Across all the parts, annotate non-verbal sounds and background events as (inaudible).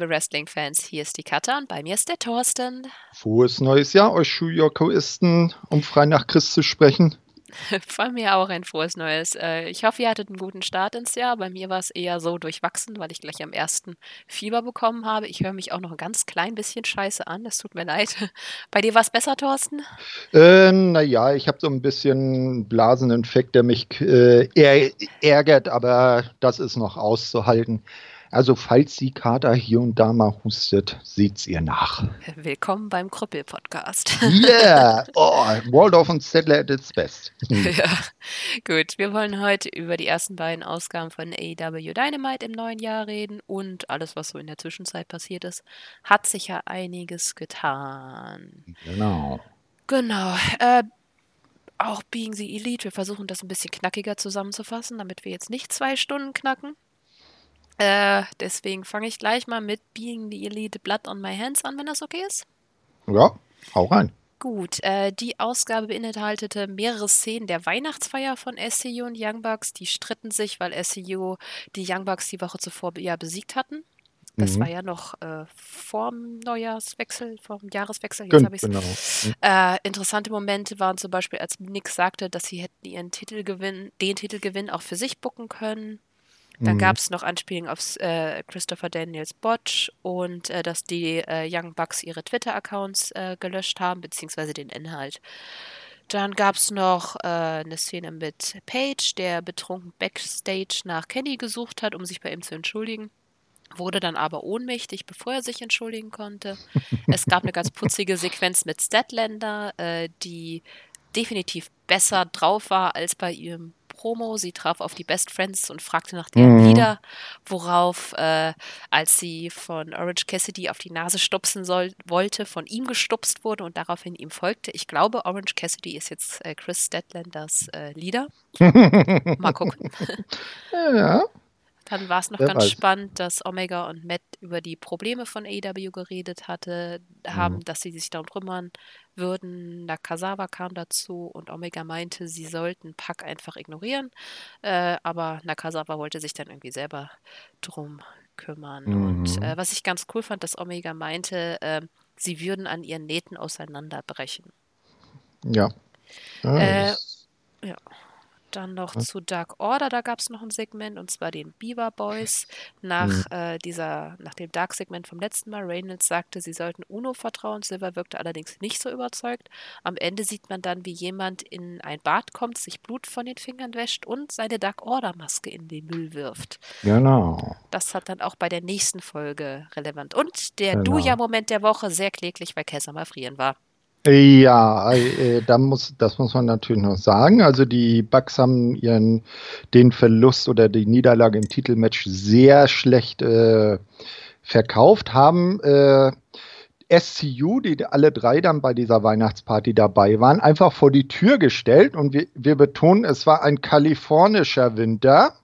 Liebe Wrestling-Fans, hier ist die Katha und bei mir ist der Thorsten. Frohes neues Jahr, euch Schuyokoisten, um frei nach Christ zu sprechen. (laughs) Von mir auch ein frohes Neues. Äh, ich hoffe, ihr hattet einen guten Start ins Jahr. Bei mir war es eher so durchwachsen, weil ich gleich am ersten Fieber bekommen habe. Ich höre mich auch noch ein ganz klein bisschen scheiße an. Das tut mir leid. (laughs) Bei dir war es besser, Thorsten? Äh, naja, ich habe so ein bisschen Blaseninfekt, der mich äh, ärgert, aber das ist noch auszuhalten. Also falls die Kater hier und da mal hustet, seht's ihr nach. Willkommen beim Krüppel-Podcast. Yeah! (laughs) Oh, Waldorf und Settler at its best. ja, gut. Wir wollen heute über die ersten beiden Ausgaben von AEW Dynamite im neuen Jahr reden und alles, was so in der Zwischenzeit passiert ist. Hat sich ja einiges getan. Genau. Genau. Äh, auch Being the Elite, wir versuchen das ein bisschen knackiger zusammenzufassen, damit wir jetzt nicht zwei Stunden knacken. Äh, deswegen fange ich gleich mal mit Being the Elite Blood on My Hands an, wenn das okay ist. Ja, hau rein. Gut, äh, die Ausgabe beinhaltete mehrere Szenen der Weihnachtsfeier von SCU und Young Bucks. Die stritten sich, weil SCU die Young Bucks die Woche zuvor ja besiegt hatten. Das mhm. war ja noch äh, vorm Neujahrswechsel, vorm Jahreswechsel. Jetzt habe ich genau. Mhm. Äh, interessante Momente waren zum Beispiel, als Nick sagte, dass sie hätten ihren Titelgewinn, den Titelgewinn auch für sich bucken können. Dann mhm. gab es noch Anspielungen auf äh, Christopher Daniels Botch und äh, dass die äh, Young Bucks ihre Twitter-Accounts äh, gelöscht haben, beziehungsweise den Inhalt. Dann gab es noch äh, eine Szene mit Paige, der betrunken Backstage nach Kenny gesucht hat, um sich bei ihm zu entschuldigen. Wurde dann aber ohnmächtig, bevor er sich entschuldigen konnte. (laughs) es gab eine ganz putzige Sequenz mit Statlander, äh, die definitiv besser drauf war als bei ihrem Promo. Sie traf auf die Best Friends und fragte nach deren mhm. Lieder, worauf, äh, als sie von Orange Cassidy auf die Nase stupsen soll, wollte, von ihm gestupst wurde und daraufhin ihm folgte. Ich glaube, Orange Cassidy ist jetzt äh, Chris Statlanders äh, Leader. (laughs) Mal gucken. ja. Dann war es noch Wer ganz weiß. spannend, dass Omega und Matt über die Probleme von AEW geredet hatte, haben, mhm. dass sie sich darum kümmern würden. Nakazawa kam dazu und Omega meinte, sie sollten Pack einfach ignorieren. Äh, aber Nakazawa wollte sich dann irgendwie selber drum kümmern. Mhm. Und äh, was ich ganz cool fand, dass Omega meinte, äh, sie würden an ihren Nähten auseinanderbrechen. Ja. Ah, äh, ja. Dann noch Was? zu Dark Order, da gab es noch ein Segment, und zwar den Beaver Boys. Nach, mhm. äh, dieser, nach dem Dark-Segment vom letzten Mal, Reynolds sagte, sie sollten Uno vertrauen. Silver wirkte allerdings nicht so überzeugt. Am Ende sieht man dann, wie jemand in ein Bad kommt, sich Blut von den Fingern wäscht und seine Dark Order-Maske in den Müll wirft. Genau. Das hat dann auch bei der nächsten Folge relevant. Und der genau. Duja-Moment der Woche sehr kläglich, weil Kessler mal frieren war. Ja, äh, da muss, das muss man natürlich noch sagen. Also die Bucks haben ihren, den Verlust oder die Niederlage im Titelmatch sehr schlecht äh, verkauft, haben äh, SCU, die alle drei dann bei dieser Weihnachtsparty dabei waren, einfach vor die Tür gestellt und wir, wir betonen, es war ein kalifornischer Winter.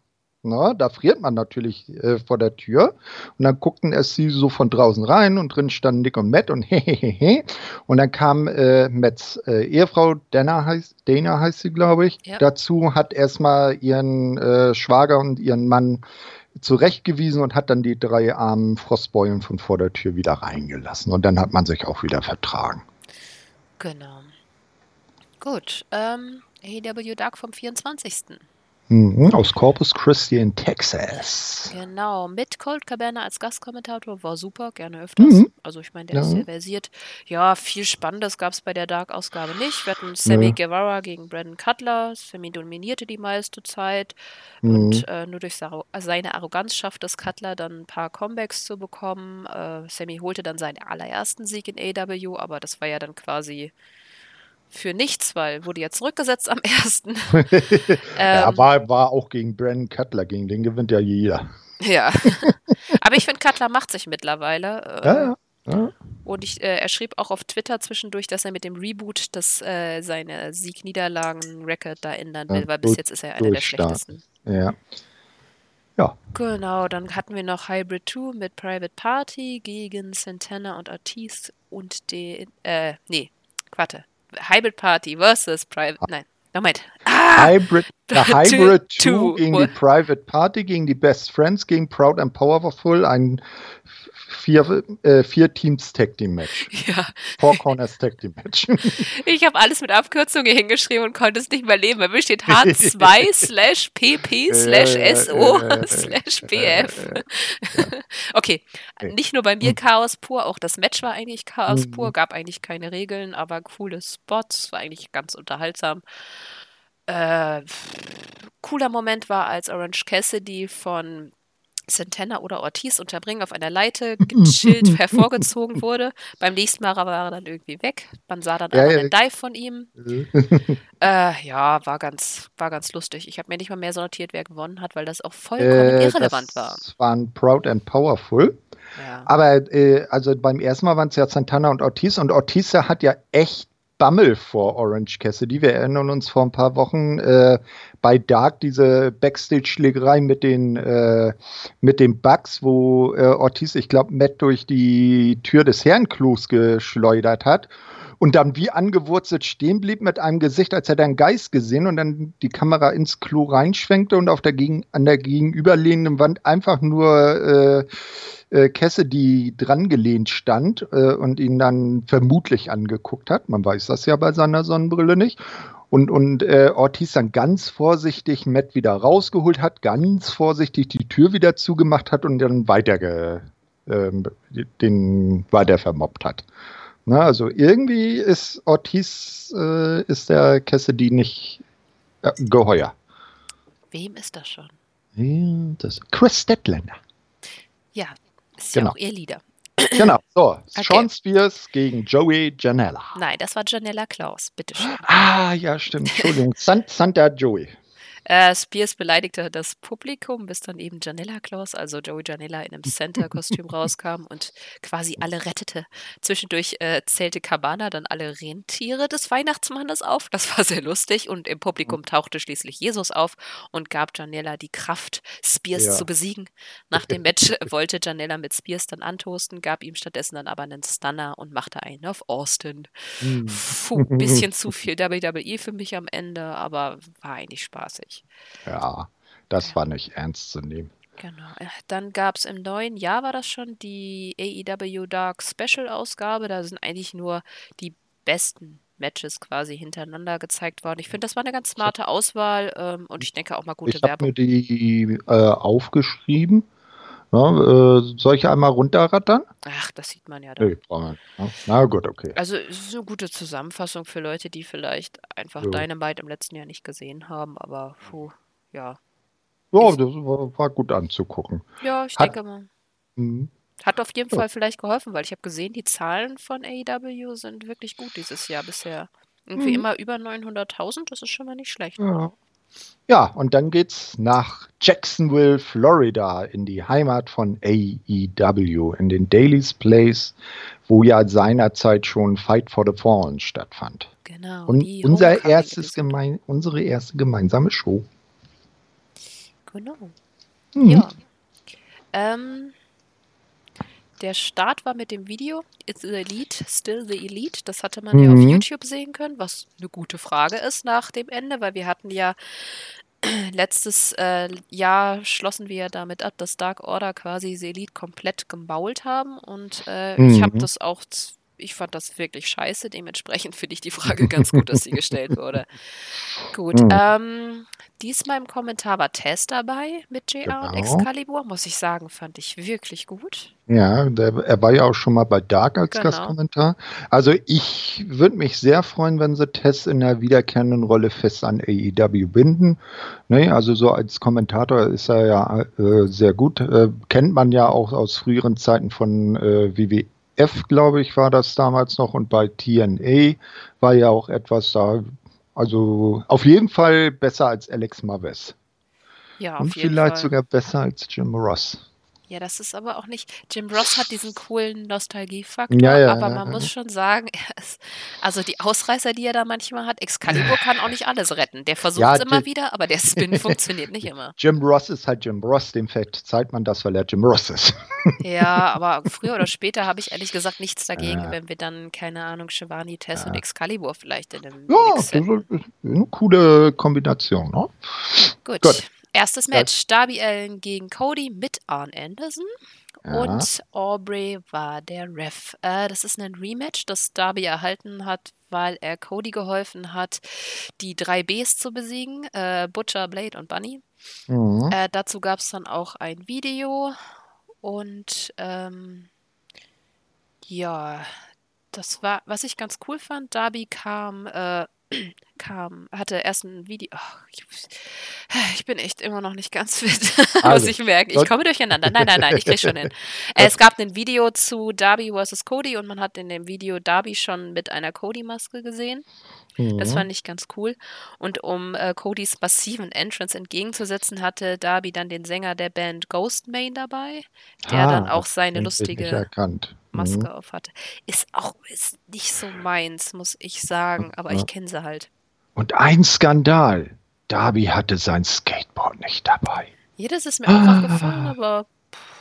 Ne? Da friert man natürlich äh, vor der Tür. Und dann guckten es sie so von draußen rein und drin standen Nick und Matt und (laughs) hehehe. Und dann kam äh, Matts äh, Ehefrau, Dana heißt, Dana heißt sie, glaube ich, ja. dazu, hat erstmal ihren äh, Schwager und ihren Mann zurechtgewiesen und hat dann die drei armen Frostbeulen von vor der Tür wieder reingelassen. Und dann hat man sich auch wieder vertragen. Genau. Gut. Ähm, AEW Dark vom 24. Mhm, aus Corpus Christi in Texas. Genau, mit Colt Cabana als Gastkommentator war super, gerne öfters. Mhm. Also ich meine, der ja. ist sehr versiert. Ja, viel Spannendes gab es bei der Dark-Ausgabe nicht. Wir hatten Sammy ja. Guevara gegen Brandon Cutler. Sammy dominierte die meiste Zeit. Mhm. Und äh, nur durch seine Arroganz schafft es Cutler dann ein paar Comebacks zu bekommen. Äh, Sammy holte dann seinen allerersten Sieg in AW, aber das war ja dann quasi für nichts, weil wurde ja zurückgesetzt am (laughs) ersten. (laughs) ähm, ja, war, war auch gegen Brandon Cutler, gegen den gewinnt ja jeder. Ja. (laughs) Aber ich finde, Cutler macht sich mittlerweile. Äh, ja, ja. Und ich, äh, er schrieb auch auf Twitter zwischendurch, dass er mit dem Reboot das, äh, seine Sieg-Niederlagen-Record da ändern will, weil bis jetzt ist er einer der schlechtesten. Ja. Ja. Genau, dann hatten wir noch Hybrid 2 mit Private Party gegen Santana und Ortiz und den, äh, nee, warte, Hybrid Party versus Private. Nein, Moment. Ah, Ah, Hybrid, (laughs) der Hybrid 2 gegen die Private Party, gegen die Best Friends, gegen Proud and Powerful, ein vier, äh, vier Teams Tag Team Match. (laughs) Ja. Four Corners Tag Team Match. (laughs) Ich habe alles mit Abkürzungen hingeschrieben und konnte es nicht mehr leben. Bei mir steht (laughs) H2 slash PP slash SO slash PF. Okay, nicht nur bei mir Chaos pur, auch das Match war eigentlich Chaos pur, gab eigentlich keine Regeln, aber coole Spots, war eigentlich ganz unterhaltsam. Äh, cooler Moment war, als Orange Cassidy von Santana oder Ortiz unterbringen auf einer Leite, gechillt (laughs) hervorgezogen wurde. Beim nächsten Mal war er dann irgendwie weg. Man sah dann ja, aber ja. einen Dive von ihm. (laughs) äh, ja, war ganz, war ganz lustig. Ich habe mir nicht mal mehr sortiert, wer gewonnen hat, weil das auch vollkommen äh, irrelevant das war. Das waren Proud and Powerful. Ja. Aber äh, also beim ersten Mal waren es ja Santana und Ortiz und Ortiz hat ja echt Bammel vor Orange Cassidy. Wir erinnern uns vor ein paar Wochen äh, bei Dark diese Backstage-Schlägerei mit den äh, mit den Bugs, wo äh, Ortiz, ich glaube, Matt durch die Tür des Herrenklos geschleudert hat und dann wie angewurzelt stehen blieb mit einem Gesicht, als hätte er einen Geist gesehen und dann die Kamera ins Klo reinschwenkte und auf der gegen, an der gegenüberliegenden Wand einfach nur äh, äh, Cassidy drangelehnt stand äh, und ihn dann vermutlich angeguckt hat. Man weiß das ja bei seiner Sonnenbrille nicht. Und, und äh, Ortiz dann ganz vorsichtig Matt wieder rausgeholt hat, ganz vorsichtig die Tür wieder zugemacht hat und dann weiter äh, den weiter vermobbt hat. Na, also irgendwie ist Ortiz, äh, ist der Cassidy nicht äh, geheuer. Wem ist das schon? Ja, das Chris Statlander. Ja, ist genau. ja auch ihr Lieder. Genau, so. (clears throat) Okay. Sean Spears gegen Joey Janella. Nein, das war Janella Klaus, bitteschön. Ah, ja, stimmt. Entschuldigung. Santa Joey. Äh, Spears beleidigte das Publikum, bis dann eben Janella Claus, also Joey Janella, in einem (laughs) Center-Kostüm rauskam und quasi alle rettete. Zwischendurch äh, zählte Cabana dann alle Rentiere des Weihnachtsmannes auf. Das war sehr lustig und im Publikum tauchte schließlich Jesus auf und gab Janella die Kraft, Spears ja. zu besiegen. Nach dem (laughs) Match wollte Janella mit Spears dann antosten, gab ihm stattdessen dann aber einen Stunner und machte einen auf Austin. Hm. Puh, bisschen (laughs) zu viel WWE für mich am Ende, aber war eigentlich spaßig. Ja, das war nicht ernst zu nehmen. Genau. Äh, dann gab es im neuen Jahr, war das schon, die AEW Dark Special Ausgabe. Da sind eigentlich nur die besten Matches quasi hintereinander gezeigt worden. Ich finde, das war eine ganz smarte Auswahl ähm, und ich denke auch mal gute ich Werbung. Ich habe mir die äh, aufgeschrieben. Ja, äh, soll ich einmal runterrattern? Ach, das sieht man ja dann. Nee, brauchen wir. Na gut, okay. Also es ist eine gute Zusammenfassung für Leute, die vielleicht einfach ja. Dynamite im letzten Jahr nicht gesehen haben, aber puh, ja. Ja, das war, war gut anzugucken. Ja, ich Hat, denke mal. Mh. Hat auf jeden Fall vielleicht geholfen, weil ich habe gesehen, die Zahlen von AEW sind wirklich gut dieses Jahr bisher. Irgendwie mhm. immer über 900.000, das ist schon mal nicht schlecht. Ja. Ja, und dann geht's nach Jacksonville, Florida, in die Heimat von AEW, in den Daily's Place, wo ja seinerzeit schon Fight for the Fallen stattfand. Genau. Und unser erstes gemein, unsere erste gemeinsame Show. Genau. Mhm. Ja. Ähm, der Start war mit dem Video It's the Elite, Still the Elite. Das hatte man mhm. ja auf mhm. YouTube sehen können, was eine gute Frage ist nach dem Ende, weil wir hatten ja (clears throat) letztes äh, Jahr schlossen wir ja damit ab, dass Dark Order quasi The Elite komplett gemault haben und äh, mhm. ich habe das auch ich fand das wirklich scheiße. Dementsprechend finde ich die Frage ganz gut, dass sie gestellt wurde. Gut. Mhm. Ähm, diesmal im Kommentar war Tess dabei mit JR genau. und Excalibur. Muss ich sagen, fand ich wirklich gut. Ja, der, er war ja auch schon mal bei Dark als genau. Gastkommentar. Also ich würde mich sehr freuen, wenn sie Tess in der wiederkehrenden Rolle fest an AEW binden. Ne, also so als Kommentator ist er ja äh, sehr gut. Äh, kennt man ja auch aus früheren Zeiten von äh, WWE F, glaube ich, war das damals noch und bei TNA war ja auch etwas da. Also auf jeden Fall besser als Alex Maves. Ja, und vielleicht Fall. sogar besser als Jim Ross. Ja, das ist aber auch nicht. Jim Ross hat diesen coolen Nostalgiefaktor, Ja, ja, aber man ja. muss schon sagen, (laughs) ist, also die Ausreißer, die er da manchmal hat, Excalibur kann auch nicht alles retten. Der versucht es immer wieder, aber der Spin (laughs) funktioniert nicht immer. Jim Ross ist halt Jim Ross, dem verzeiht man das, weil er Jim Ross ist. (laughs) Ja, aber früher oder später habe ich ehrlich gesagt nichts dagegen, wenn wir dann, keine Ahnung, Shivani, Tess und Excalibur vielleicht in einem Ja, das ist eine coole Kombination. Ne? Gut. Gut. Erstes Match. Darby Allen gegen Cody mit Arn Anderson. Ja. Und Aubrey war der Ref. Äh, das ist ein Rematch, das Darby erhalten hat, weil er Cody geholfen hat, die drei Bs zu besiegen: äh, Butcher, Blade und Bunny. Mhm. Äh, dazu gab es dann auch ein Video. Und ähm, ja, das war, was ich ganz cool fand. Darby kam, äh, kam, hatte erst ein Video. Ach, ich, ich bin echt immer noch nicht ganz fit, (laughs) muss Also, ich merken. Ich komme durcheinander. Nein, nein, nein, ich krieg schon hin. (laughs) Es gab ein Video zu Darby vs. Cody und man hat in dem Video Darby schon mit einer Cody-Maske gesehen. Das Mhm. fand ich ganz cool. Und um äh, Codys massiven Entrance entgegenzusetzen, hatte Darby dann den Sänger der Band Ghostmain dabei, der Ah, dann auch seine lustige erkannt. Maske Mhm. auf hatte. Ist auch ist nicht so meins, muss ich sagen, aber Ja. ich kenne sie halt. Und ein Skandal. Darby hatte sein Skateboard nicht dabei. Jedes ist mir auch Ah. aufgefallen, aber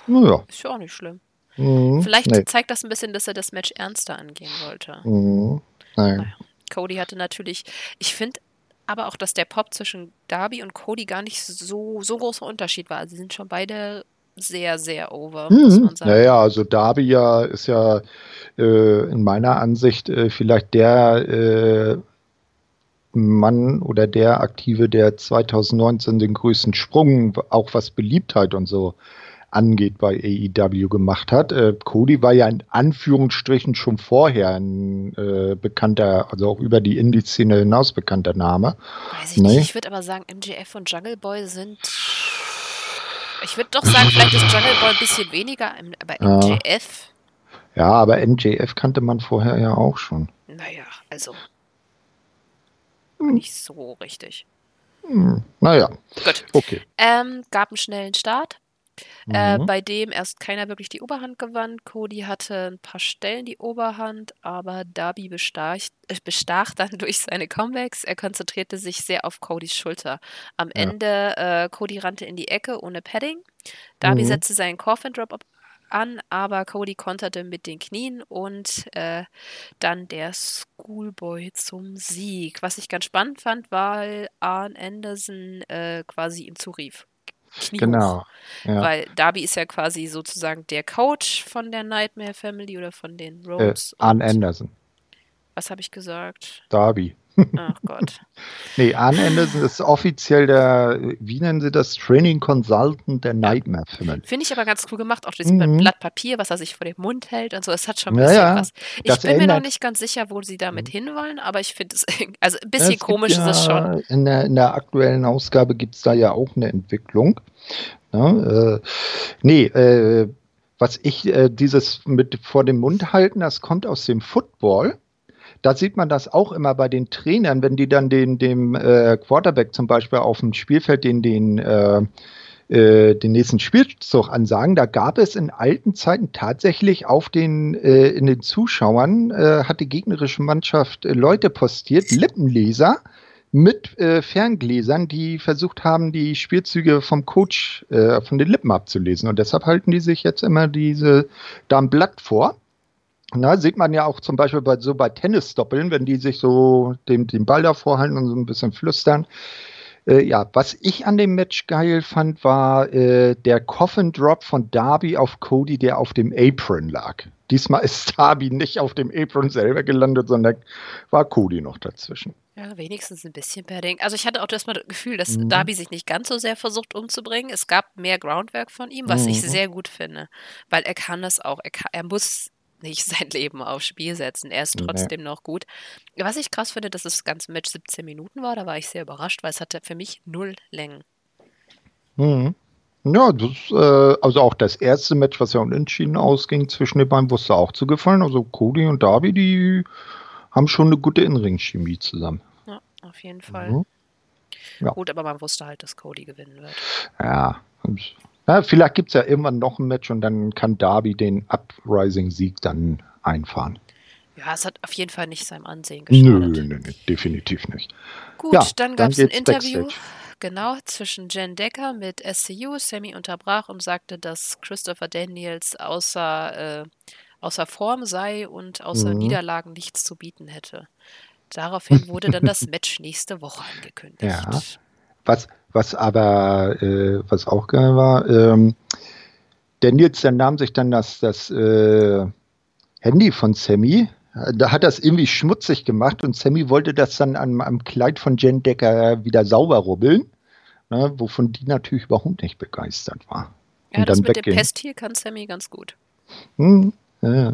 Naja. ist ja auch nicht schlimm. Mhm. Vielleicht Nee. zeigt das ein bisschen, dass er das Match ernster angehen wollte. Mhm. Nein. Cody hatte natürlich, ich finde aber auch, dass der Pop zwischen Darby und Cody gar nicht so, so großer Unterschied war. Also sie sind schon beide sehr, sehr over, muss Mhm. man sagen. Naja, also Darby ja ist ja äh, in meiner Ansicht äh, vielleicht der äh, Mann oder der Aktive, der 2019 den größten Sprung, auch was Beliebtheit und so angeht, bei AEW gemacht hat. Äh, Cody war ja in Anführungsstrichen schon vorher ein äh, bekannter, also auch über die Indie-Szene hinaus bekannter Name. Weiß ich Nee. nicht, ich würde aber sagen, MJF und Jungle Boy sind. Ich würde doch sagen, vielleicht ist Jungle Boy ein bisschen weniger, aber. MJF, Ja, aber MJF kannte man vorher ja auch schon. naja, also Hm. nicht so richtig. Hm, naja, Gut. okay. Ähm, gab einen schnellen Start. Äh, Mhm. bei dem erst keiner wirklich die Oberhand gewann. Cody hatte ein paar Stellen die Oberhand, aber Darby bestach, äh, bestach dann (laughs) durch seine Comebacks. Er konzentrierte sich sehr auf Codys Schulter. Am Ja. Ende, äh, Cody rannte in die Ecke ohne Padding. Darby Mhm. setzte seinen Coffin Drop ab- an, aber Cody konterte mit den Knien und äh, dann der Schoolboy zum Sieg. Was ich ganz spannend fand, weil Arn Anderson äh, ihm ihm zurief. Knie hoch. Genau. Ja. Weil Darby ist ja quasi sozusagen der Coach von der Nightmare Family oder von den Äh, Rhodes. Arn und- Anderson. Was habe ich gesagt? Darby. Ach Gott. (laughs) Nee, Arn Anderson ist offiziell der, wie nennen sie das, Training Consultant der Nightmare Family. Finde ich aber ganz cool gemacht, auch dieses Mhm. Blatt Papier, was er sich vor den Mund hält und so. Es hat schon ein Ja, bisschen ja. was. Ich bin mir noch nicht ganz sicher, wo sie damit hinwollen, aber ich finde es, (laughs) also ein Ja, bisschen gibt komisch ist es ja- schon. In der, in der aktuellen Ausgabe gibt es da ja auch eine Entwicklung. Ne, äh, nee, äh, was ich, äh, dieses mit vor dem Mund halten, das kommt aus dem Football. Da sieht man das auch immer bei den Trainern, wenn die dann den, dem äh, Quarterback zum Beispiel auf dem Spielfeld den, den, äh, äh, den nächsten Spielzug ansagen. Da gab es in alten Zeiten tatsächlich auf den, äh, in den Zuschauern, äh, hat die gegnerische Mannschaft äh, Leute postiert, Lippenleser mit äh, Ferngläsern, die versucht haben, die Spielzüge vom Coach äh, von den Lippen abzulesen. Und deshalb halten die sich jetzt immer diese da ein Blatt vor. Na, sieht man ja auch zum Beispiel bei, so bei Tennisdoppeln, wenn die sich so den, den Ball davor halten und so ein bisschen flüstern. Äh, ja, was ich an dem Match geil fand, war äh, der Coffin Drop von Darby auf Cody, der auf dem Apron lag. Diesmal ist (laughs) Darby nicht auf dem Apron selber gelandet, sondern war Cody noch dazwischen. Ja, wenigstens ein bisschen Padding. Also ich hatte auch erstmal das Gefühl, dass Mhm. Darby sich nicht ganz so sehr versucht umzubringen. Es gab mehr Groundwork von ihm, was ich Mhm. sehr gut finde. Weil er kann das auch. Er, kann, er muss nicht (laughs) sein Leben aufs Spiel setzen. Er ist Nee. trotzdem noch gut. Was ich krass finde, dass das ganze Match 17 Minuten war, da war ich sehr überrascht, weil es hatte für mich null Längen. Mhm. Ja, das, äh, also auch das erste Match, was ja unentschieden ausging zwischen den beiden, wusste auch zu gefallen. Also Cody und Darby, die haben schon eine gute Innenring-Chemie zusammen. Ja, auf jeden Fall. Mhm. Ja. Gut, aber man wusste halt, dass Cody gewinnen wird. Ja, Ja, vielleicht gibt es ja irgendwann noch ein Match und dann kann Darby den Uprising-Sieg dann einfahren. Ja, es hat auf jeden Fall nicht seinem Ansehen geschadet. Nö, nö, nö, definitiv nicht. Gut, ja, dann gab es ein Interview, Backstage. genau, zwischen Jen Decker mit SCU. Sammy unterbrach und sagte, dass Christopher Daniels außer, äh, außer Form sei und außer mhm. Niederlagen nichts zu bieten hätte. Daraufhin wurde dann das (laughs) Match nächste Woche angekündigt. Ja. Was, was aber, äh, was auch geil war, ähm, Daniels, der nahm sich dann das, das äh, Handy von Sammy, da hat das irgendwie schmutzig gemacht und Sammy wollte das dann am, am Kleid von Jen Decker wieder sauber rubbeln, ne, wovon die natürlich überhaupt nicht begeistert war. Ja, und das mit weggehen. dem Pestil kann Sammy ganz gut. Hm, ja.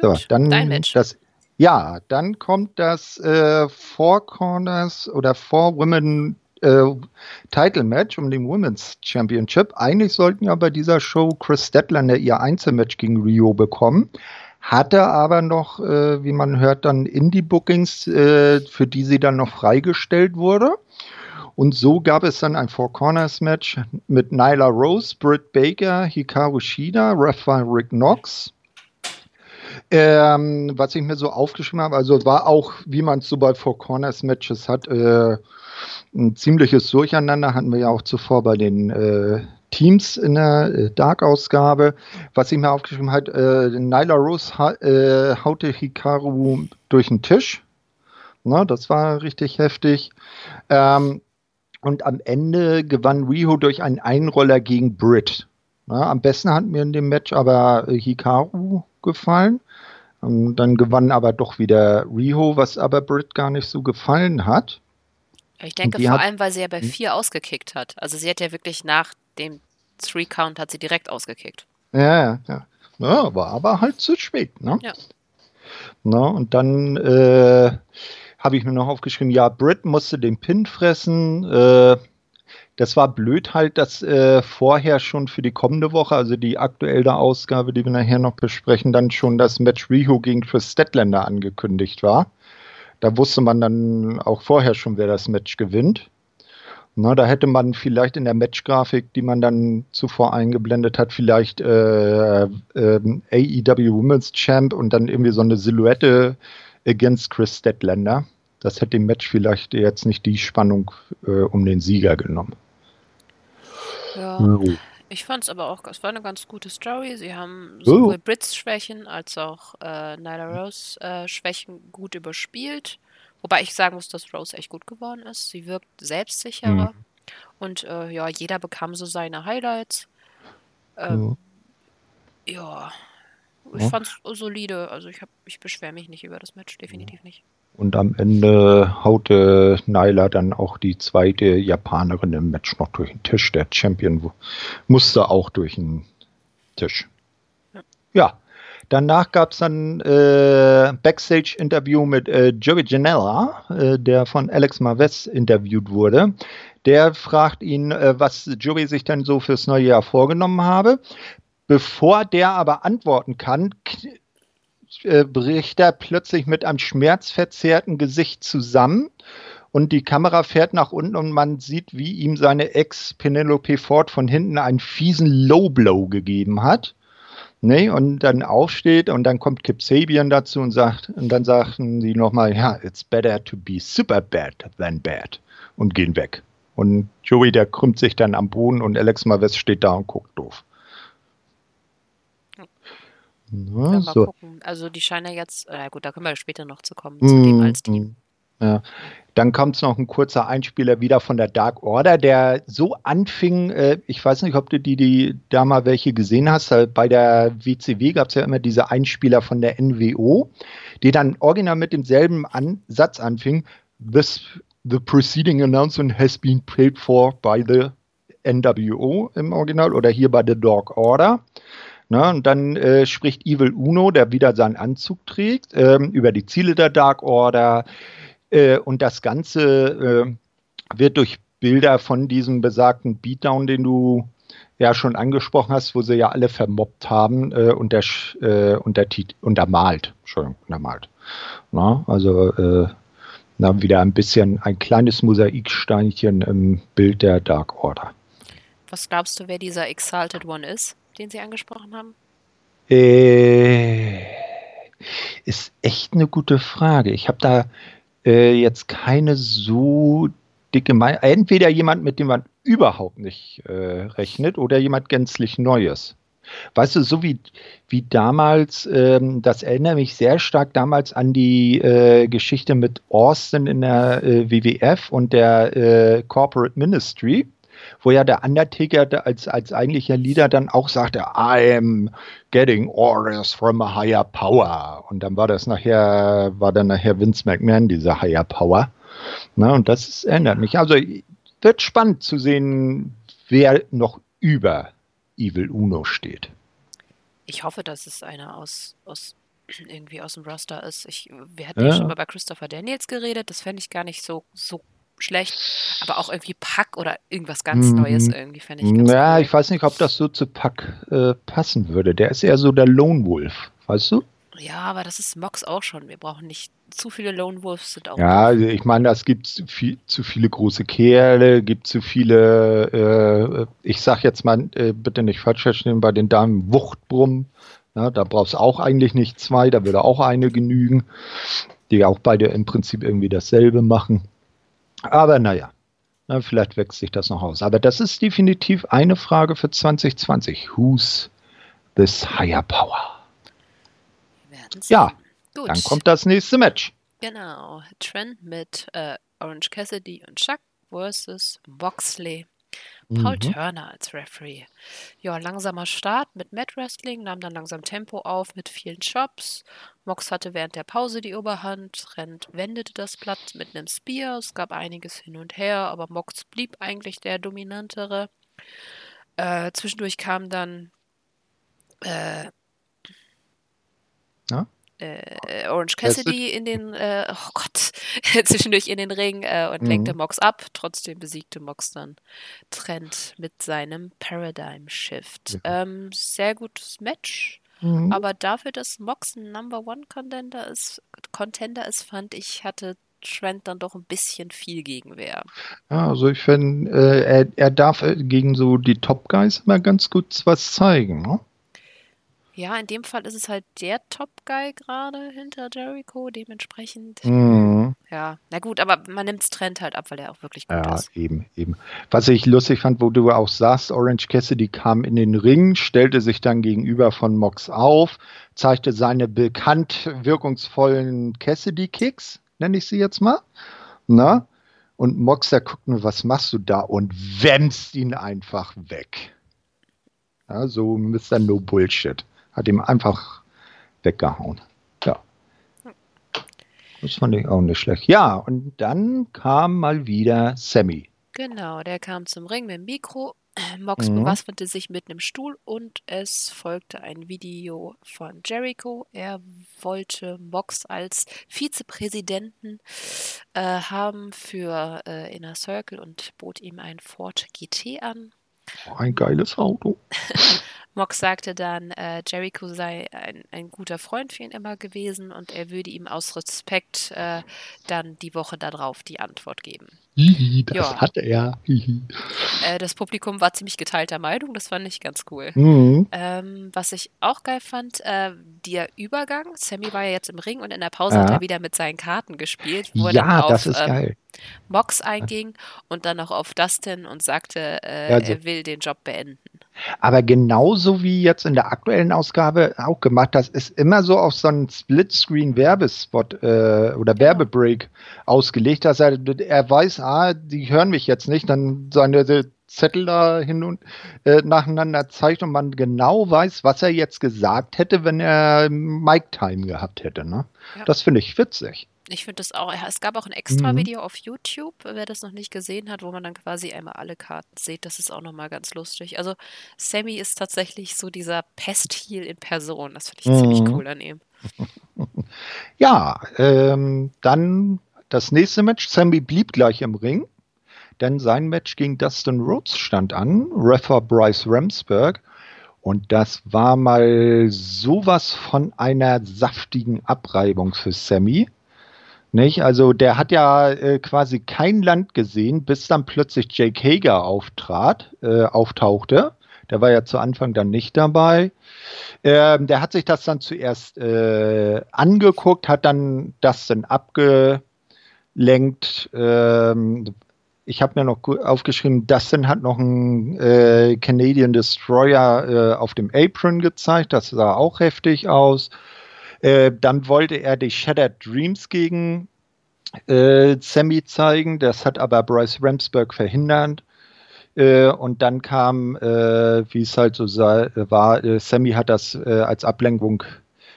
Gut, so, dann dein Match. Das, ja, dann kommt das äh, Four Corners oder Four Women äh, Title Match um den Women's Championship. Eigentlich sollten ja bei dieser Show Chris Statlander ihr Einzelmatch gegen Rio bekommen. Hatte aber noch, äh, wie man hört, dann Indie-Bookings, äh, für die sie dann noch freigestellt wurde. Und so gab es dann ein Four Corners Match mit Nyla Rose, Britt Baker, Hikaru Shida, Raphael Rick Knox. Ähm, was ich mir so aufgeschrieben habe, also war auch, wie man es so bei Four Corners Matches hat, äh, ein ziemliches Durcheinander, hatten wir ja auch zuvor bei den äh, Teams in der äh, Dark-Ausgabe. Was ich mir aufgeschrieben habe, äh, Nyla Rose ha äh, haute Hikaru durch den Tisch. Na, das war richtig heftig. Ähm, und am Ende gewann Riho durch einen Einroller gegen Britt. Na, am besten hat mir in dem Match aber äh, Hikaru gefallen. Ähm, dann gewann aber doch wieder Riho, was aber Britt gar nicht so gefallen hat. Ich denke vor hat, allem, weil sie ja bei hm? vier ausgekickt hat. Also sie hat ja wirklich nach dem Three-Count hat sie direkt ausgekickt. Ja, ja, ja. war aber halt zu spät, ne? Ja. Na, und dann äh, habe ich mir noch aufgeschrieben, ja, Britt musste den Pin fressen. Äh, das war blöd halt, dass äh, vorher schon für die kommende Woche, also die aktuelle Ausgabe, die wir nachher noch besprechen, dann schon das Match Riho gegen Chris Statlander angekündigt war. Da wusste man dann auch vorher schon, wer das Match gewinnt. Na, da hätte man vielleicht in der Matchgrafik, die man dann zuvor eingeblendet hat, vielleicht äh, äh, AEW Women's Champ und dann irgendwie so eine Silhouette against Chris Statlander. Das hätte dem Match vielleicht jetzt nicht die Spannung äh, um den Sieger genommen. Ja. ja. Ich fand es aber auch, es war eine ganz gute Story. Sie haben sowohl oh. Brits Schwächen als auch äh, Nyla Rose äh, Schwächen gut überspielt. Wobei ich sagen muss, dass Rose echt gut geworden ist. Sie wirkt selbstsicherer. Mhm. Und äh, ja, jeder bekam so seine Highlights. Ähm, ja. ja. Ich ja. fand's solide. Also ich, ich beschwere mich nicht über das Match, definitiv nicht. Und am Ende haute Nyla dann auch die zweite Japanerin im Match noch durch den Tisch. Der Champion musste auch durch den Tisch. Ja. ja. Danach gab es dann äh, Backstage-Interview mit äh, Joey Janella, äh, der von Alex Marves interviewt wurde. Der fragt ihn, äh, was Joey sich denn so fürs neue Jahr vorgenommen habe. Bevor der aber antworten kann, äh, bricht er plötzlich mit einem schmerzverzerrten Gesicht zusammen und die Kamera fährt nach unten und man sieht, wie ihm seine Ex Penelope Ford von hinten einen fiesen Low Blow gegeben hat. Ne, und dann aufsteht und dann kommt Kip Sabian dazu und sagt, und dann sagen sie nochmal, ja, it's better to be super bad than bad und gehen weg. Und Joey, der krümmt sich dann am Boden und Alex Maves steht da und guckt doof. Na, so. gucken. Also die scheinen ja jetzt, äh, gut, da können wir später noch zu kommen, zu mm, dem als Team. Ja. Dann kommt noch ein kurzer Einspieler wieder von der Dark Order, der so anfing, äh, ich weiß nicht, ob du die, die da mal welche gesehen hast, äh, bei der WCW gab es ja immer diese Einspieler von der NWO, die dann original mit demselben An Satz anfing, This, the preceding announcement has been paid for by the NWO im Original oder hier bei The Dark Order. Na, und dann äh, spricht Evil Uno, der wieder seinen Anzug trägt, ähm, über die Ziele der Dark Order, äh, und das Ganze äh, wird durch Bilder von diesem besagten Beatdown, den du ja schon angesprochen hast, wo sie ja alle vermobbt haben, äh, unter, äh, unter, untermalt. Entschuldigung, untermalt. Na, also äh, na, wieder ein bisschen ein kleines Mosaiksteinchen im Bild der Dark Order. Was glaubst du, wer dieser Exalted One ist, den sie angesprochen haben? Äh, ist echt eine gute Frage. Ich habe da äh, jetzt keine so dicke Meinung. Entweder jemand, mit dem man überhaupt nicht äh, rechnet, oder jemand gänzlich Neues. Weißt du, so wie, wie damals, ähm, das erinnert mich sehr stark damals an die äh, Geschichte mit Austin in der äh, WWF und der äh, Corporate Ministry wo ja der Undertaker als, als eigentlicher Leader dann auch sagte, I am getting orders from a higher power. Und dann war das nachher, war dann nachher Vince McMahon, dieser higher power. Na, und das ist, ändert mich. Also wird spannend zu sehen, wer noch über Evil Uno steht. Ich hoffe, dass es einer aus, aus irgendwie aus dem Roster ist. Ich, wir hatten ja. ja schon mal bei Christopher Daniels geredet. Das fände ich gar nicht so, so schlecht, aber auch irgendwie Pack oder irgendwas ganz Neues mhm. irgendwie fände ich ganz Ja, cool. ich weiß nicht, ob das so zu Pack äh, passen würde. Der ist eher so der Lone Wolf, weißt du? Ja, aber das ist Mox auch schon. Wir brauchen nicht zu viele Lone Wolves sind auch. Ja, also ich meine, es gibt zu, viel, zu viele große Kerle, gibt zu viele, äh, ich sag jetzt mal, äh, bitte nicht falsch verstehen, bei den Damen Wuchtbrumm. Ja, da brauchst du auch eigentlich nicht zwei, da würde auch eine genügen, die auch beide im Prinzip irgendwie dasselbe machen. Aber naja, na, vielleicht wächst sich das noch aus. Aber das ist definitiv eine Frage für 2020. Who's this higher power? Ja, Gut. dann kommt das nächste Match. Genau, Trent mit äh, Orange Cassidy und Chuck versus Boxley. Paul mhm. Turner als Referee. Ja, langsamer Start mit Mat Wrestling, nahm dann langsam Tempo auf mit vielen Chops. Mox hatte während der Pause die Oberhand, Trent wendete das Blatt mit einem Spear, es gab einiges hin und her, aber Mox blieb eigentlich der dominantere. Äh, zwischendurch kam dann äh, ja? Äh, Orange Cassidy in den, äh, oh Gott, (laughs) zwischendurch in den Ring äh, und mhm. lenkte Mox ab. Trotzdem besiegte Mox dann Trent mit seinem Paradigm Shift. Mhm. Ähm, sehr gutes Match. Mhm. Aber dafür, dass Mox ein Number One Contender ist, Contender ist, fand ich, hatte Trent dann doch ein bisschen viel Gegenwehr. Ja, also ich finde, äh, er, er darf äh, gegen so die Top Guys immer ganz gut was zeigen. Ne? Ja, in dem Fall ist es halt der Top-Guy gerade hinter Jericho, dementsprechend. Mhm. Ja, na gut, aber man nimmt es Trend halt ab, weil er auch wirklich gut ja, ist. Ja, eben, eben. Was ich lustig fand, wo du auch sagst, Orange Cassidy kam in den Ring, stellte sich dann gegenüber von Mox auf, zeigte seine bekannt wirkungsvollen Cassidy-Kicks, nenne ich sie jetzt mal. Na? Und Mox, der guckt nur, was machst du da? Und wämst ihn einfach weg. Ja, so Mr. No Bullshit hat ihm einfach weggehauen. Ja. Das fand ich auch nicht schlecht. Ja, und dann kam mal wieder Sammy. Genau, der kam zum Ring mit dem Mikro. (clears throat) Mox mhm. bewaffnete sich mit einem Stuhl und es folgte ein Video von Jericho. Er wollte Mox als Vizepräsidenten äh, haben für äh, Inner Circle und bot ihm ein Ford GT an. Ein geiles Auto. (laughs) Mox sagte dann, äh, Jericho sei ein, ein, guter Freund für ihn immer gewesen und er würde ihm aus Respekt äh, dann die Woche darauf die Antwort geben. Hihi, das ja. hat er. Äh, das Publikum war ziemlich geteilter Meinung, das fand ich ganz cool. Mhm. Ähm, was ich auch geil fand, äh, der Übergang. Sammy war ja jetzt im Ring und in der Pause ja. hat er wieder mit seinen Karten gespielt. Wo ja, er auf, das ist ähm. Mox einging und dann noch auf Dustin und sagte, äh, also, er will den Job beenden. Aber genauso wie jetzt in der aktuellen Ausgabe auch gemacht, das ist immer so auf so einen Splitscreen-Werbespot äh, oder. Werbebreak ausgelegt, dass er, er weiß, ah, die hören mich jetzt nicht, dann seine Zettel da hin und äh, nacheinander zeigt und man genau weiß, was er jetzt gesagt hätte, wenn er Mic-Time gehabt hätte. Ne? Ja. Das finde ich witzig. Ich finde das auch. Es gab auch ein extra mhm. Video auf YouTube, wer das noch nicht gesehen hat, wo man dann quasi einmal alle Karten sieht. Das ist auch nochmal ganz lustig. Also, Sammy ist tatsächlich so dieser Pest-Heal in Person. Das finde ich mhm. ziemlich cool an ihm. (laughs) Ja, ähm, dann das nächste Match. Sammy blieb gleich im Ring, denn sein Match gegen Dustin Rhodes stand an. Refer Bryce Ramsberg. Und das war mal sowas von einer saftigen Abreibung für Sammy. Nicht? Also der hat ja äh, quasi kein Land gesehen, bis dann plötzlich Jake Hager auftrat, äh, auftauchte. Der war ja zu Anfang dann nicht dabei. Ähm, der hat sich das dann zuerst äh, angeguckt, hat dann das dann abgelenkt. Ähm, ich habe mir noch aufgeschrieben, Dustin hat noch einen äh, Canadian Destroyer äh, auf dem Apron gezeigt. Das sah auch heftig aus. Äh, dann wollte er die Shattered Dreams gegen äh, Sammy zeigen. Das hat aber Bryce Ramsberg verhindert. Äh, und dann kam, äh, wie es halt so sei, war, äh, Sammy hat das als Ablenkung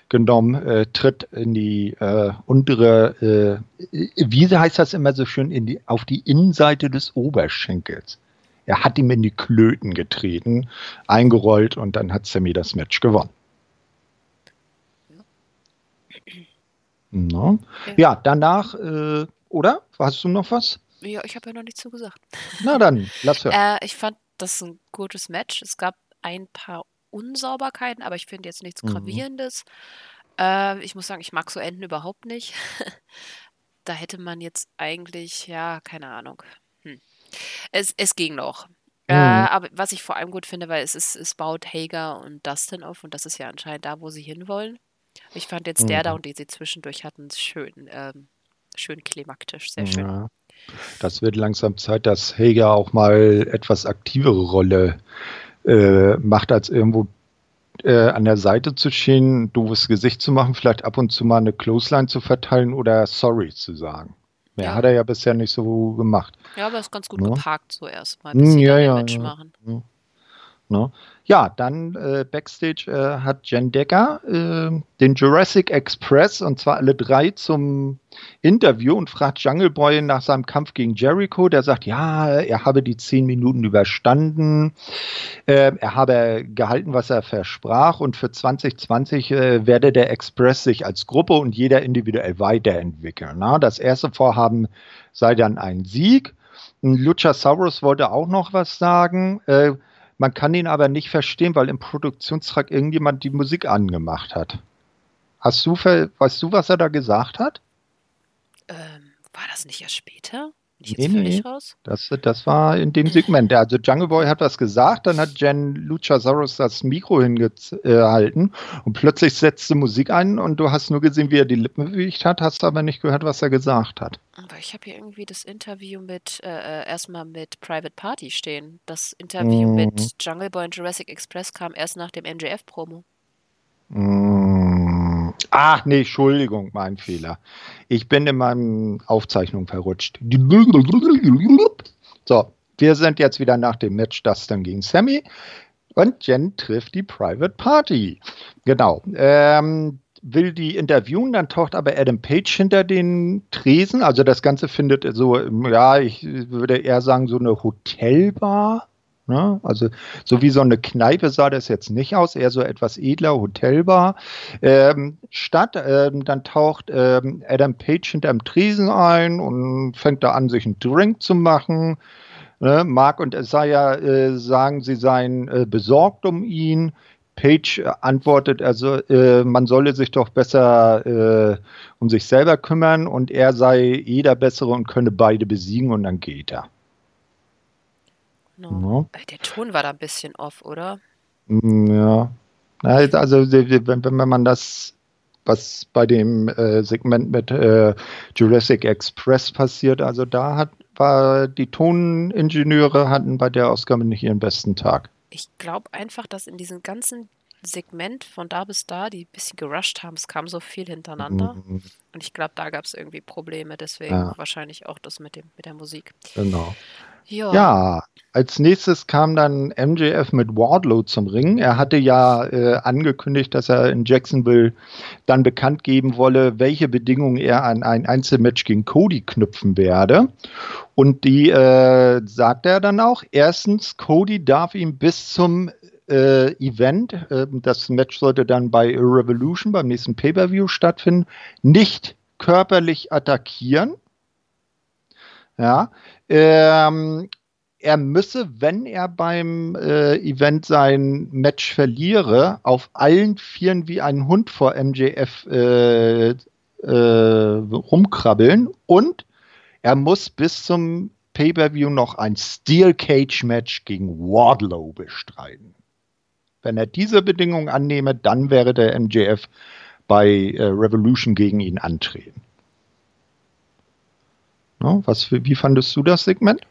genommen, tritt in die untere, wie heißt das immer so schön, in die, auf die Innenseite des Oberschenkels. Er hat ihm in die Klöten getreten, eingerollt und dann hat Sammy das Match gewonnen. No. Ja. ja. danach, äh, oder? Hast du noch was? Ja, ich habe ja noch nichts zugesagt. Na dann, lass hören. Äh, ich fand das ein gutes Match. Es gab ein paar Unsauberkeiten, aber ich finde jetzt nichts mhm. Gravierendes. Äh, ich muss sagen, ich mag so Enden überhaupt nicht. (laughs) da hätte man jetzt eigentlich, ja, keine Ahnung. Hm. Es, es ging noch. Äh, mhm. Äh, aber was ich vor allem gut finde, weil es ist, es baut Hager und Dustin auf und das ist ja anscheinend da, wo sie hinwollen. Ich fand jetzt der da mhm. und die sie zwischendurch hatten schön, ähm, schön klimaktisch, sehr schön. Ja. Das wird langsam Zeit, dass Hager auch mal etwas aktivere Rolle äh, macht, als irgendwo äh, an der Seite zu stehen, ein doofes Gesicht zu machen, vielleicht ab und zu mal eine Clothesline zu verteilen oder sorry zu sagen. Mehr ja. hat er ja bisher nicht so gemacht. Ja, aber er ist ganz gut ja. Ne? geparkt so erstmal, bis sie ja, ja, Match machen. Ja. Ne? Ja, dann äh, Backstage äh, hat Jen Decker äh, den Jurassic Express und zwar alle drei zum Interview und fragt Jungle Boy nach seinem Kampf gegen Jericho. Der sagt, ja, er habe die zehn Minuten überstanden, ähm, er habe gehalten, was er versprach und für 2020 äh, werde der Express sich als Gruppe und jeder individuell weiterentwickeln. Na? Das erste Vorhaben sei dann ein Sieg. Luchasaurus wollte auch noch was sagen. Man kann ihn aber nicht verstehen, weil im Produktionstrag irgendjemand die Musik angemacht hat. Hast du, weißt du, was er da gesagt hat? Ähm, war das nicht erst später? Ich nee, nee. Raus? Das, das war in dem Segment. Also Jungle Boy hat was gesagt, dann hat Jen Luchasaurus das Mikro hingehalten und plötzlich setzte Musik ein und du hast nur gesehen, wie er die Lippen bewegt hat, hast aber nicht gehört, was er gesagt hat. Aber ich habe hier irgendwie das Interview mit, äh, äh, erstmal mit Private Party stehen. Das Interview mm. mit Jungle Boy und Jurassic Express kam erst nach dem NJF-Promo. Mm. Ach nee, Entschuldigung, mein Fehler. Ich bin in meinem Aufzeichnung verrutscht. So, wir sind jetzt wieder nach dem Match Dustin gegen Sammy und Jen trifft die Private Party. Genau. Ähm, will die interviewen, dann taucht aber Adam Page hinter den Tresen. Also das Ganze findet so, ja, ich würde eher sagen, so eine Hotelbar Ne? Also so wie so eine Kneipe sah das jetzt nicht aus, eher so etwas edler, Hotelbar. Ähm, statt, ähm, dann taucht ähm, Adam Page hinterm Tresen ein und fängt da an, sich einen Drink zu machen. Ne? Mark und Isaiah äh, sagen, sie seien äh, besorgt um ihn. Page antwortet also, äh, man solle sich doch besser äh, um sich selber kümmern und er sei eh der Bessere und könne beide besiegen und dann geht er. No. Ja. Der Ton war da ein bisschen off, oder? Mm, ja. Also, wenn, wenn man das, was bei dem äh, Segment mit äh, Jurassic Express passiert, also da hat, war die Toningenieure hatten bei der Ausgabe nicht ihren besten Tag. Ich glaube einfach, dass in diesem ganzen Segment von da bis da, die ein bisschen gerusht haben, es kam so viel hintereinander. Mhm. Und ich glaube, da gab es irgendwie Probleme, deswegen ja. wahrscheinlich auch das mit, dem, mit der Musik. Genau. Ja. ja, als nächstes kam dann MJF mit Wardlow zum Ring. Er hatte ja äh, angekündigt, dass er in Jacksonville dann bekannt geben wolle, welche Bedingungen er an ein Einzelmatch gegen Cody knüpfen werde. Und die äh, sagt er dann auch. Erstens, Cody darf ihm bis zum äh, Event, äh, das Match sollte dann bei Revolution beim nächsten Pay-per-View stattfinden, nicht körperlich attackieren. Ja, ähm, er müsse, wenn er beim äh, Event sein Match verliere, auf allen Vieren wie ein Hund vor MJF äh, äh, rumkrabbeln und er muss bis zum Pay-per-view noch ein Steel Cage Match gegen Wardlow bestreiten. Wenn er diese Bedingungen annehme, dann wäre der MJF bei äh, Revolution gegen ihn antreten. No, was, wie fandest du das Segment?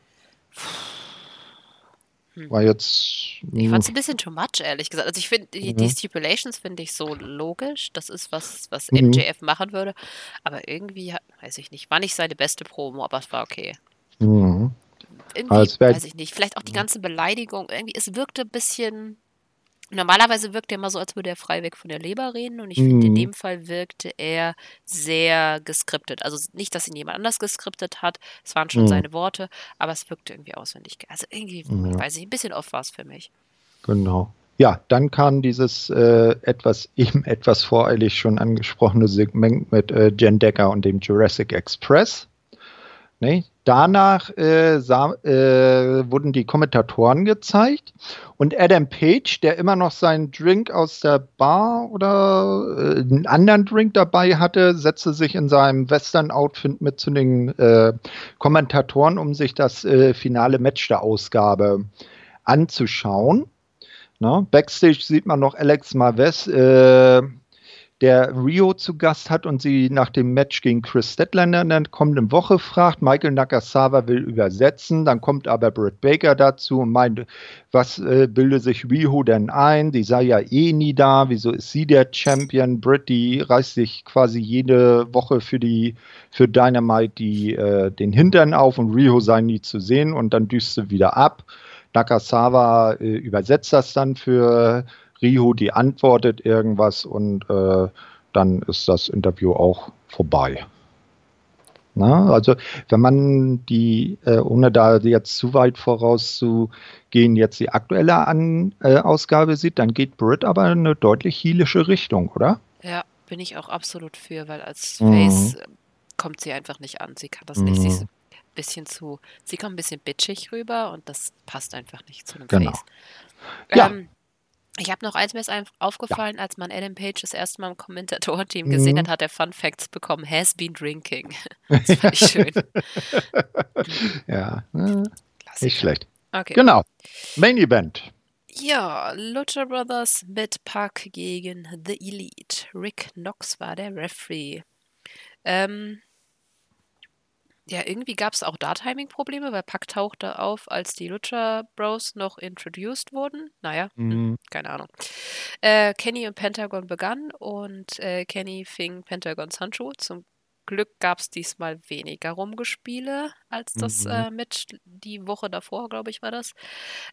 Hm. War jetzt. Ich fand es ein bisschen too much, ehrlich gesagt. Also ich finde, die, die, Stipulations finde ich so logisch. Das ist was, was MJF mhm. machen würde. Aber irgendwie, weiß ich nicht, war nicht seine beste Promo, aber es war okay. Mhm. Irgendwie, also weiß ich nicht, vielleicht auch die ganze Beleidigung, irgendwie, es wirkte ein bisschen Normalerweise wirkt er immer so, als würde er frei weg von der Leber reden und ich finde, in mhm. dem Fall wirkte er sehr geskriptet. Also nicht, dass ihn jemand anders geskriptet hat, es waren schon mhm. seine Worte, aber es wirkte irgendwie auswendig. Also irgendwie, ja. weiß ich, ein bisschen oft war es für mich. Genau. Ja, dann kam dieses äh, etwas (laughs) eben etwas voreilig schon angesprochene Segment mit äh, Jen Decker und dem Jurassic Express. Nee, danach äh, sah, äh, wurden die Kommentatoren gezeigt und Adam Page, der immer noch seinen Drink aus der Bar oder äh, einen anderen Drink dabei hatte, setzte sich in seinem Western-Outfit mit zu den äh, Kommentatoren, um sich das äh, finale Match der Ausgabe anzuschauen. Na, Backstage sieht man noch Alex Marves äh, der Rio zu Gast hat und sie nach dem Match gegen Chris Statlander in der kommenden Woche fragt. Michael Nakasawa will übersetzen, dann kommt aber Britt Baker dazu und meint, was äh, bilde sich Rio denn ein? Die sei ja eh nie da, wieso ist sie der Champion? Britt, die reißt sich quasi jede Woche für die für Dynamite die, äh, den Hintern auf und Rio sei nie zu sehen und dann düst sie wieder ab. Nakasawa äh, übersetzt das dann für Riho, die antwortet irgendwas und äh, dann ist das Interview auch vorbei. Na, also wenn man die, äh, ohne da jetzt zu weit vorauszugehen, jetzt die aktuelle An äh, Ausgabe sieht, dann geht Brit aber in eine deutlich heelische Richtung, oder? Ja, bin ich auch absolut für, weil als mhm. Face mhm. kommt sie einfach nicht an. Sie kann das mhm. nicht. Sie ist ein bisschen zu, sie kommt ein bisschen bitchig rüber und das passt einfach nicht zu einem genau. Face. Ja. Ähm, ich habe noch eins mir ist aufgefallen, ja. als man Adam Page das erste Mal im Kommentatorenteam mhm. gesehen hat, hat er Fun Facts bekommen. Has been drinking. (laughs) Das fand ich schön. (laughs) ja, nicht schlecht. Okay. Genau. Main Event. Ja, Lucha Brothers mit Pack gegen The Elite. Rick Knox war der Referee. Ähm, ja, irgendwie gab es auch da Timing-Probleme, weil Pack tauchte auf, als die Lucha Bros noch introduced wurden. Naja, hm, mhm. keine Ahnung. Äh, Kenny und Pentagon begannen und äh, Kenny fing Pentagons Handschuh. Zum Glück gab es diesmal weniger Rumgespiele als das mhm. äh, Match die Woche davor, glaube ich, war das.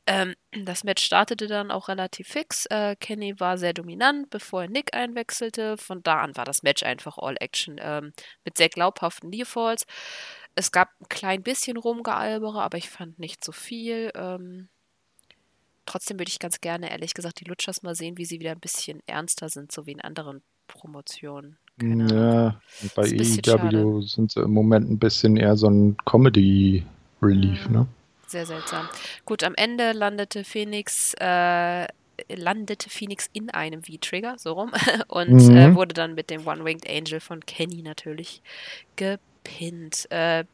Ähm, das Match startete dann auch relativ fix. Äh, Kenny war sehr dominant, bevor er Nick einwechselte. Von da an war das Match einfach All Action ähm, mit sehr glaubhaften Nearfalls. Es gab ein klein bisschen Rumgealbere, aber ich fand nicht so viel. Ähm, trotzdem würde ich ganz gerne, ehrlich gesagt, die Lutschers mal sehen, wie sie wieder ein bisschen ernster sind, so wie in anderen Promotionen. Keine ja, bei AEW sind sie im Moment ein bisschen eher so ein Comedy-Relief, mhm. ne? Sehr seltsam. Gut, am Ende landete Phoenix, äh, landete Phoenix in einem V-Trigger, so rum, (laughs) und mhm. äh, wurde dann mit dem One-Winged Angel von Kenny natürlich gepackt gepinnt. Äh,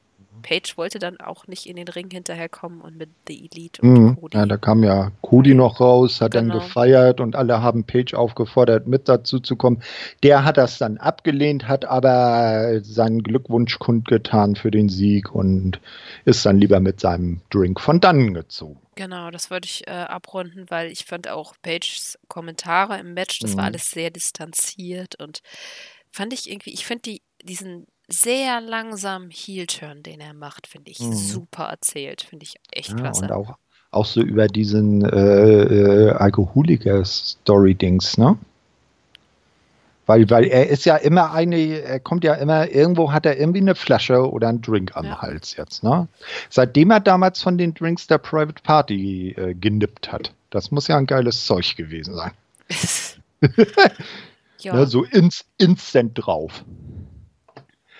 Page wollte dann auch nicht in den Ring hinterherkommen und mit The Elite und mhm. Cody. Ja, da kam ja Cody noch raus, hat genau. dann gefeiert und alle haben Page aufgefordert, mit dazu zu kommen. Der hat das dann abgelehnt, hat aber seinen Glückwunsch kundgetan für den Sieg und ist dann lieber mit seinem Drink von dannen gezogen. Genau, das wollte ich äh, abrunden, weil ich fand auch Pages Kommentare im Match, das mhm. war alles sehr distanziert und fand ich irgendwie, ich finde die, diesen sehr langsam Heel-Turn, den er macht, finde ich mhm. super erzählt. Finde ich echt ja, klasse. Und auch, auch so über diesen äh, äh, Alkoholiker-Story-Dings, ne? Weil, weil er ist ja immer eine, er kommt ja immer, irgendwo hat er irgendwie eine Flasche oder einen Drink am ja. Hals jetzt, ne? Seitdem er damals von den Drinks der Private Party äh, genippt hat. Das muss ja ein geiles Zeug gewesen sein. (laughs) (laughs) ja. ne, so ins, instant drauf.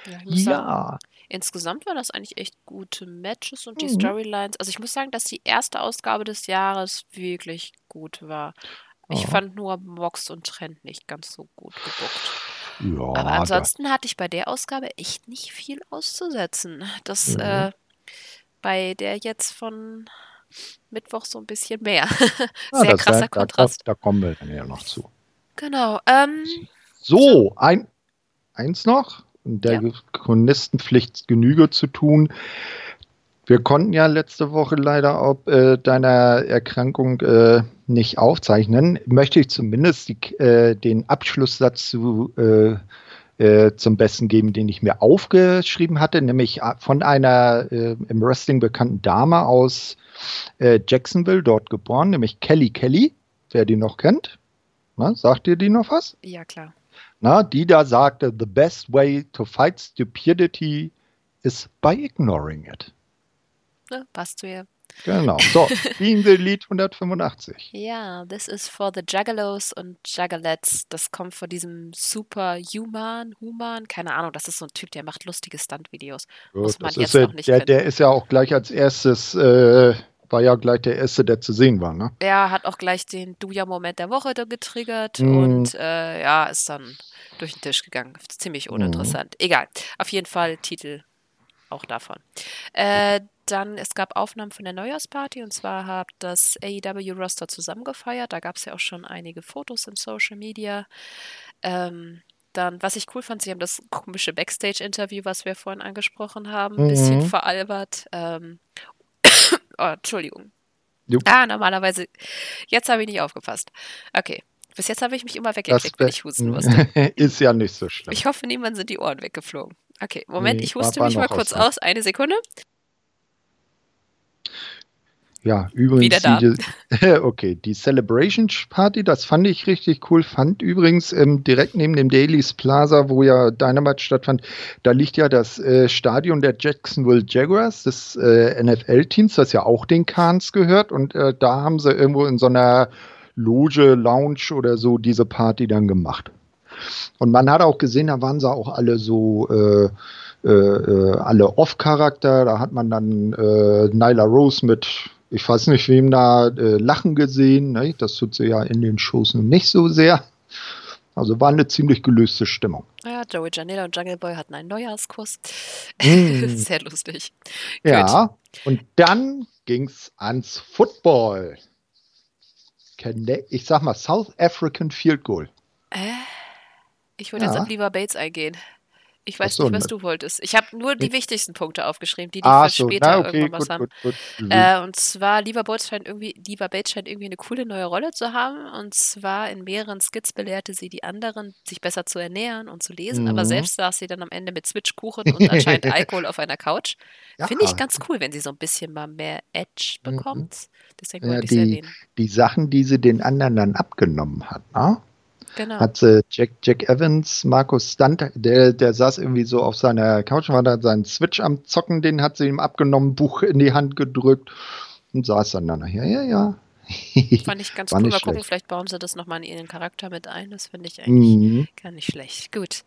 Ja, muss sagen, Ja. insgesamt waren das eigentlich echt gute Matches und die Mhm. Storylines. Also ich muss sagen, dass die erste Ausgabe des Jahres wirklich gut war. Ich Oh. fand nur Mox und Trent nicht ganz so gut gebuckt. Ja, Aber ansonsten hatte ich bei der Ausgabe echt nicht viel auszusetzen. Das mhm. äh, bei der jetzt von Mittwoch so ein bisschen mehr. Sehr ja, krasser da, Kontrast. Da, da, kommen wir dann ja noch zu. Genau. Ähm, so, ein, eins noch, der ja. Chronistenpflicht Genüge zu tun. Wir konnten ja letzte Woche leider ob äh, deiner Erkrankung äh, nicht aufzeichnen. Möchte ich zumindest die, äh, den Abschlusssatz zu, äh, äh, zum Besten geben, den ich mir aufgeschrieben hatte, nämlich äh, von einer im Wrestling bekannten Dame aus Jacksonville, dort geboren, nämlich Kelly Kelly, wer die noch kennt. Na, sagt ihr die noch was? Ja, klar. Na, die da sagte, the best way to fight stupidity is by ignoring it ne? Passt zu ihr. Genau. So, (laughs) Being the Lied 185. Ja, this is for the Juggalos und Juggalettes. Das kommt von diesem Superhuman, Human, keine Ahnung, das ist so ein Typ, der macht lustige Stunt-Videos. Muss man jetzt ja, noch nicht der, der ist ja auch gleich als erstes, äh, war ja gleich der erste, der zu sehen war, ne? Er hat auch gleich den Duja-Moment der Woche getriggert mm. und äh, ja, ist dann durch den Tisch gegangen. Ziemlich mhm. uninteressant. Mm. Egal. Auf jeden Fall Titel auch davon. Äh, dann, es gab Aufnahmen von der Neujahrsparty und zwar hat das AEW-Roster zusammengefeiert. Da gab es ja auch schon einige Fotos im Social Media. Ähm, dann, was ich cool fand, sie haben das komische Backstage-Interview, was wir vorhin angesprochen haben, ein mhm. bisschen veralbert. Ähm, oh, Entschuldigung. Jupp. Ah, normalerweise, jetzt habe ich nicht aufgepasst. Okay. Bis jetzt habe ich mich immer weggeklickt, wenn ich husten (laughs) musste. ist ja nicht so schlimm. Ich hoffe, niemand sind die Ohren weggeflogen. Okay, Moment, nee, ich huste mich mal kurz aus. Eine Sekunde. Ja, übrigens. Wieder da. Die, (laughs) okay, die Celebration Party, das fand ich richtig cool. Fand übrigens ähm, direkt neben dem Daily's Plaza, wo ja Dynamite stattfand, da liegt ja das äh, Stadion der Jacksonville Jaguars, des äh, NFL-Teams, das ja auch den Kahns gehört. Und äh, da haben sie irgendwo in so einer Loge, Lounge oder so diese Party dann gemacht. Und man hat auch gesehen, da waren sie auch alle so. Äh, äh, äh alle Off-Charakter. Da hat man dann äh, Nyla Rose mit ich weiß nicht, wem da äh, Lachen gesehen. Ne? Das tut sie ja in den Shows nicht so sehr. Also war eine ziemlich gelöste Stimmung. Ja, Joey Janela und Jungle Boy hatten einen Neujahrskuss. Mm. (laughs) Sehr lustig. Ja, Gut. und dann ging es ans Football. Ich sag mal South African Field Goal. Äh, ich würde ja. jetzt auf Lever Bates eingehen. Ich weiß so, nicht, was ne. du wolltest. Ich habe nur die wichtigsten Punkte aufgeschrieben, die die ah, so. später Na, okay, irgendwann was haben. Gut, gut. Mhm. Äh, und zwar, Lieber Bates scheint irgendwie, Lieber Bates scheint irgendwie eine coole neue Rolle zu haben. Und zwar in mehreren Skits belehrte sie die anderen, sich besser zu ernähren und zu lesen. Mhm. Aber selbst saß sie dann am Ende mit Switchkuchen und anscheinend (laughs) Alkohol auf einer Couch. Ja. Finde ich ganz cool, wenn sie so ein bisschen mal mehr Edge mhm. bekommt. Mhm. Deswegen wollte ja, ich es erwähnen. Die Sachen, die sie den anderen dann abgenommen hat, ne? Genau. Hat sie Jack, Jack Evans, Markus Stunt, der, der saß irgendwie so auf seiner Couch, war da seinen Switch am Zocken, den hat sie ihm abgenommen, Buch in die Hand gedrückt und saß dann da nachher. Ja, ja, (laughs) Fand ich ganz cool. Mal gucken, schlecht. vielleicht bauen sie das nochmal in ihren Charakter mit ein. Das finde ich eigentlich mhm. gar nicht schlecht. Gut.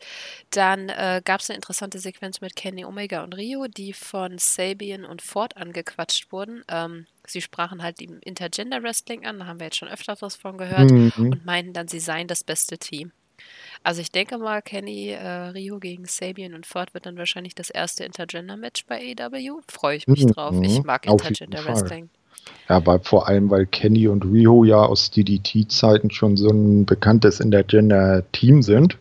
Dann äh, gab es eine interessante Sequenz mit Kenny Omega und Rio, die von Sabian und Ford angequatscht wurden. Ähm, sie sprachen halt im Intergender Wrestling an, da haben wir jetzt schon öfter was von gehört, mhm. und meinten dann, sie seien das beste Team. Also ich denke mal, Kenny äh, Rio gegen Sabian und Ford wird dann wahrscheinlich das erste Intergender-Match bei AW. Freue ich mich mhm. drauf. Ich mag Intergender Wrestling. Ja, weil, vor allem, weil Kenny und Riho ja aus DDT-Zeiten schon so ein bekanntes Intergender-Team sind.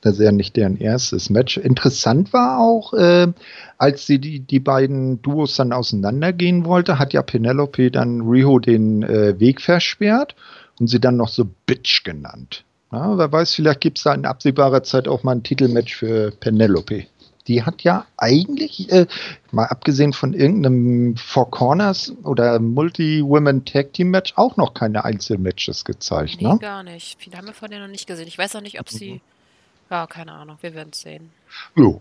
Das ist ja nicht deren erstes Match. Interessant war auch, äh, als sie die, die beiden Duos dann auseinandergehen wollte, hat ja Penelope dann Riho den äh, Weg versperrt und sie dann noch so Bitch genannt. Ja, wer weiß, vielleicht gibt es da in absehbarer Zeit auch mal ein Titelmatch für Penelope die hat ja eigentlich, äh, mal abgesehen von irgendeinem Four Corners oder Multi-Women Tag Team Match, auch noch keine Einzelmatches gezeigt. Nee, ne? gar nicht. Viele haben wir von denen noch nicht gesehen. Ich weiß auch nicht, ob sie. Mhm. Ja, keine Ahnung, wir werden es sehen. Jo.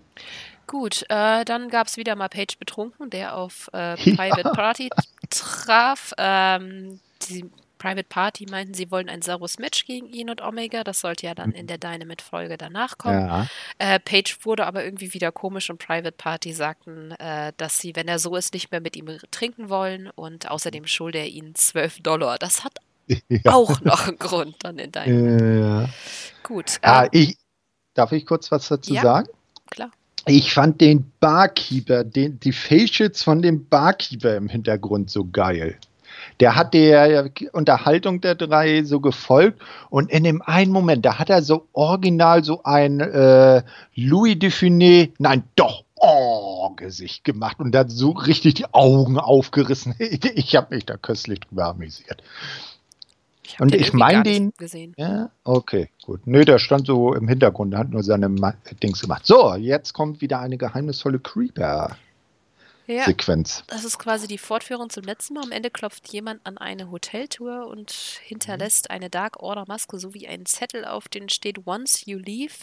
Gut, äh, dann gab es wieder mal Page betrunken, der auf äh, (laughs) Private ja. Party traf. Ähm, die Private Party meinten, sie wollen ein saures Match gegen ihn und Omega. Das sollte ja dann in der Dynamite-Folge danach kommen. Ja. Äh, Page wurde aber irgendwie wieder komisch und Private Party sagten, äh, dass sie, wenn er so ist, nicht mehr mit ihm trinken wollen und außerdem schulde er ihnen 12 Dollar. Das hat (laughs) ja. auch noch einen Grund dann in Dynamite. Ja. Gut. Ah, ähm, ich, darf ich kurz was dazu sagen? Klar. Ich fand den Barkeeper, den, die Facials von dem Barkeeper im Hintergrund so geil. Der hat der Unterhaltung der drei so gefolgt und in dem einen Moment, da hat er so original so ein äh, Louis Dufiné, nein, doch, oh, Gesicht gemacht und hat so richtig die Augen aufgerissen. (laughs) Ich habe mich da köstlich drüber amüsiert. Ich Und ich irgendwie mein gar nicht den- gesehen. Ja, okay, gut. Nö, der stand so im Hintergrund, der hat nur seine Ma Dings gemacht. So, jetzt kommt wieder eine geheimnisvolle Creeper-Sequenz. Ja, das ist quasi die Fortführung zum letzten Mal. Am Ende klopft jemand an eine Hoteltür und hinterlässt eine Dark Order Maske sowie einen Zettel, auf den steht Once you leave.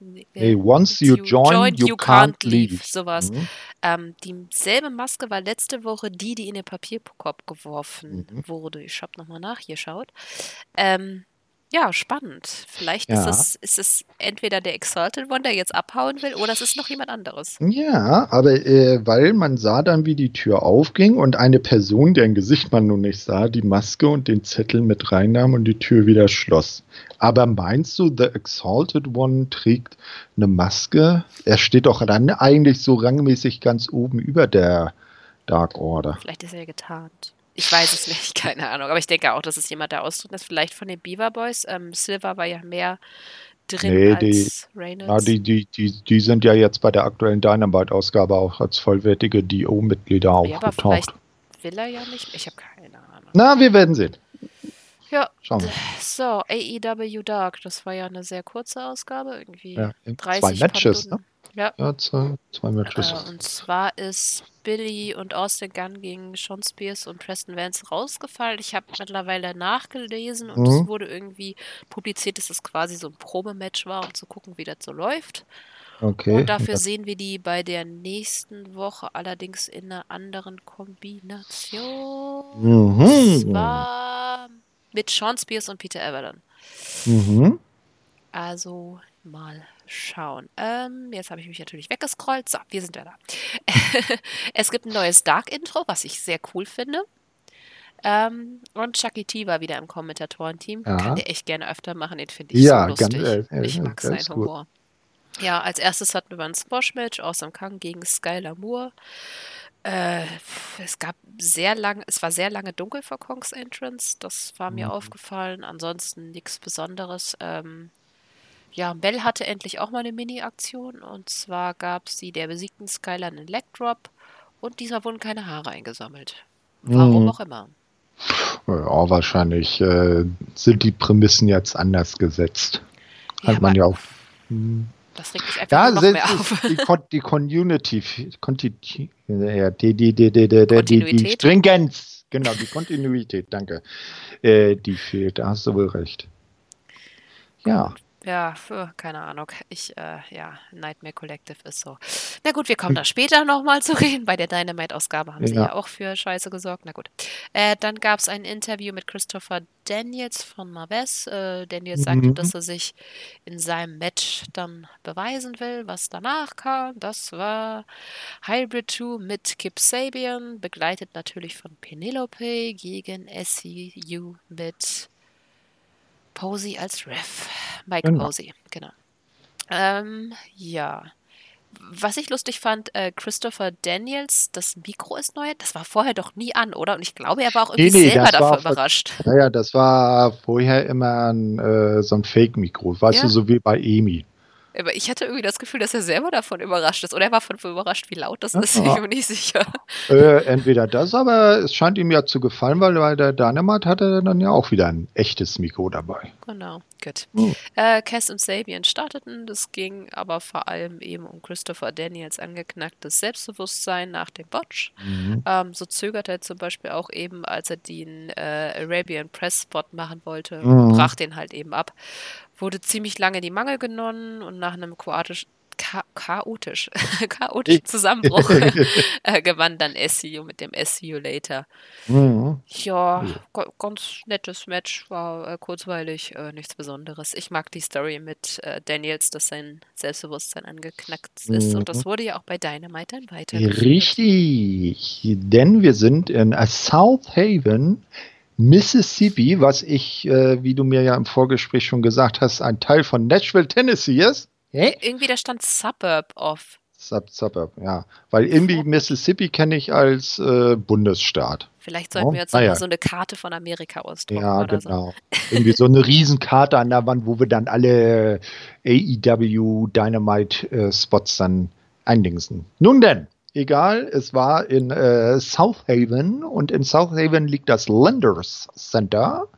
Nee, Hey, once you join, you can't leave. Sowas. Mhm. Ähm, dieselbe Maske war letzte Woche die, die in den Papierkorb geworfen Mhm. wurde. Ich habe nochmal nachgeschaut. Ähm, ja, spannend. Vielleicht ist, Ja. es, ist es entweder der Exalted One, der jetzt abhauen will, oder es ist noch jemand anderes. Ja, aber äh, weil man sah dann, wie die Tür aufging und eine Person, deren Gesicht man nun nicht sah, die Maske und den Zettel mit reinnahm und die Tür wieder schloss. Aber meinst du, The Exalted One trägt eine Maske? Er steht doch dann eigentlich so rangmäßig ganz oben über der Dark Order. Vielleicht ist er getarnt. Ich weiß es nicht, (laughs) keine Ahnung. Aber ich denke auch, dass es jemand der Ausdruck ist. Vielleicht von den Beaver Boys. Ähm, Silver war ja mehr drin Nee, als die- Reynolds. Ja, die, die, die, die sind ja jetzt bei der aktuellen Dynamite-Ausgabe auch als vollwertige DO-Mitglieder ja, aber aufgetaucht. vielleicht will er ja nicht. Ich habe keine Ahnung. Na, wir werden sehen. Ja, Schauen wir. so, AEW Dark. Das war ja eine sehr kurze Ausgabe. Irgendwie Ja, 30 zwei Matches, ne? Ja, Ja, zwei, zwei Matches. Äh, und zwar ist Billy und Austin Gunn gegen Sean Spears und Preston Vance rausgefallen. Ich habe mittlerweile nachgelesen und es Mhm. wurde irgendwie publiziert, dass es quasi so ein Probematch war, um zu gucken, wie das so läuft. Okay. Und dafür sehen wir die bei der nächsten Woche allerdings in einer anderen Kombination. Und Mhm. zwar mit Sean Spears und Peter Everton. Mhm. Also mal schauen. Ähm, jetzt habe ich mich natürlich weggescrollt. So, wir sind wieder da. (laughs) es gibt ein neues Dark-Intro, was ich sehr cool finde. Ähm, und Chucky T war wieder im Kommentatorenteam. Ja. Kann der echt gerne öfter machen, den finde ich Ja, so lustig. ganz- äh, ich äh, mag ganz seinen gut. Humor. Ja, als erstes hatten wir ein Squash-Match, Awesome Kang gegen Skylar Moore. Äh, es gab sehr lange, es war sehr lange dunkel vor Kongs Entrance, das war mir Mhm. aufgefallen. Ansonsten nichts Besonderes. Ähm, ja, Bell hatte endlich auch mal eine Mini-Aktion und zwar gab sie der besiegten Skylar einen Leg Drop und diesmal wurden keine Haare eingesammelt. Warum Mhm. auch immer. Ja, wahrscheinlich äh, sind die Prämissen jetzt anders gesetzt. Hat man aber ja auch. Hm. Das regt mich einfach ja, noch mehr auf. Die, Con (laughs) die Community, die, die, die, die, Stringenz, genau, die Kontinuität, danke. Äh, die fehlt, da hast du wohl recht. Ja. Ja, pf, keine Ahnung. Ich, äh, ja, Nightmare Collective ist so. Na gut, wir kommen da später nochmal zu reden. Bei der Dynamite-Ausgabe haben sie Ja. ja auch für Scheiße gesorgt. Na gut. Äh, dann gab es ein Interview mit Christopher Daniels von Marves. Äh, Daniels sagte, Mhm. dass er sich in seinem Match dann beweisen will. Was danach kam, das war Hybrid 2 mit Kip Sabian, begleitet natürlich von Penelope gegen SCU mit Posey als Ref. Mike Genau. Posey, genau. Ähm, ja. Was ich lustig fand, äh, Christopher Daniels, das Mikro ist neu. Das war vorher doch nie an, oder? Und ich glaube, er war auch irgendwie Nee, nee, selber davon überrascht. naja, das war vorher immer ein, äh, so ein Fake-Mikro, weißt Ja. du, so wie bei Emi. Aber ich hatte irgendwie das Gefühl, dass er selber davon überrascht ist. Oder er war von überrascht, wie laut das Ja. ist. Ich bin mir nicht sicher. Äh, entweder das, aber es scheint ihm ja zu gefallen, weil bei der Dynamite hatte er dann ja auch wieder ein echtes Mikro dabei. Genau, gut. Oh. Äh, Cass und Sabian starteten. Das ging aber vor allem eben um Christopher Daniels angeknacktes Selbstbewusstsein nach dem Botch. Mhm. Ähm, so zögerte er zum Beispiel auch eben, als er den äh, Arabian Press Spot machen wollte, Mhm. brach den halt eben ab. Wurde ziemlich lange die Mangel genommen und nach einem chaotisch, cha (laughs) chaotisch, chaotischen Zusammenbruch (laughs) äh, gewann dann SCU mit dem SCU Later. Mhm. Ja, Ja. ga- ganz nettes Match, war äh, kurzweilig, äh, nichts Besonderes. Ich mag die Story mit äh, Daniels, dass sein Selbstbewusstsein angeknackt ist. Und das Mhm. wurde ja auch bei Dynamite dann weitergeführt. Richtig, denn wir sind in South Haven, Mississippi, was ich, äh, wie du mir ja im Vorgespräch schon gesagt hast, ein Teil von Nashville, Tennessee ist. Hä? Irgendwie da stand Suburb of. Sub Suburb, ja. Weil irgendwie Mississippi kenne ich als äh, Bundesstaat. Vielleicht sollten oh, wir jetzt ah, ja. so eine Karte von Amerika ausdrucken. Ja, genau. So. irgendwie so eine Riesenkarte an der Wand, wo wir dann alle AEW Dynamite äh, Spots dann eindingsen. Nun denn, egal, es war in äh, South Haven und in South Haven liegt das Lenders Center.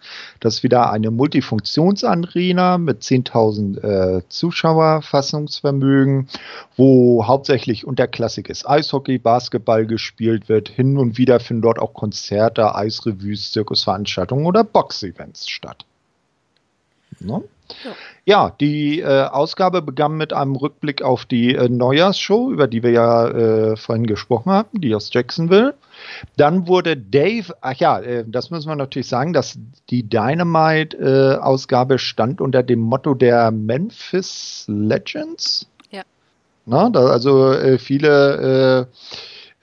Das ist wieder eine Multifunktionsarena mit 10.000 äh, Zuschauerfassungsvermögen, wo hauptsächlich unterklassiges Eishockey, Basketball gespielt wird. Hin und wieder finden dort auch Konzerte, Eisrevues, Zirkusveranstaltungen oder Boxevents statt. Ne? Ja. ja, die äh, Ausgabe begann mit einem Rückblick auf die äh, Neujahrsshow, über die wir ja äh, vorhin gesprochen haben, die aus Jacksonville. Dann wurde Dave, ach ja, äh, das müssen wir natürlich sagen, dass die Dynamite-Ausgabe stand unter dem Motto der Memphis Legends. Ja. Na, da, also äh, viele äh,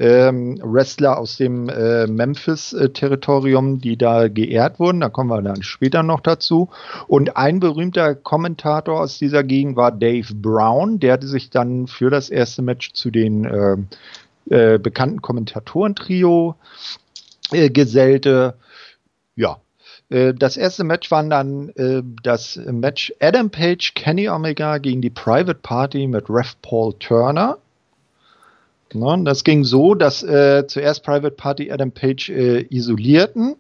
ähm, Wrestler aus dem äh, Memphis-Territorium, die da geehrt wurden. Da kommen wir dann später noch dazu. Und ein berühmter Kommentator aus dieser Gegend war Dave Brown, der sich dann für das erste Match zu den äh, äh, bekannten Kommentatoren-Trio äh, gesellte. Ja, äh, das erste Match war dann äh, das Match Adam Page, Kenny Omega gegen die Private Party mit Rev Paul Turner. Ne? Das ging so, dass äh, zuerst Private Party Adam Page äh, isolierten.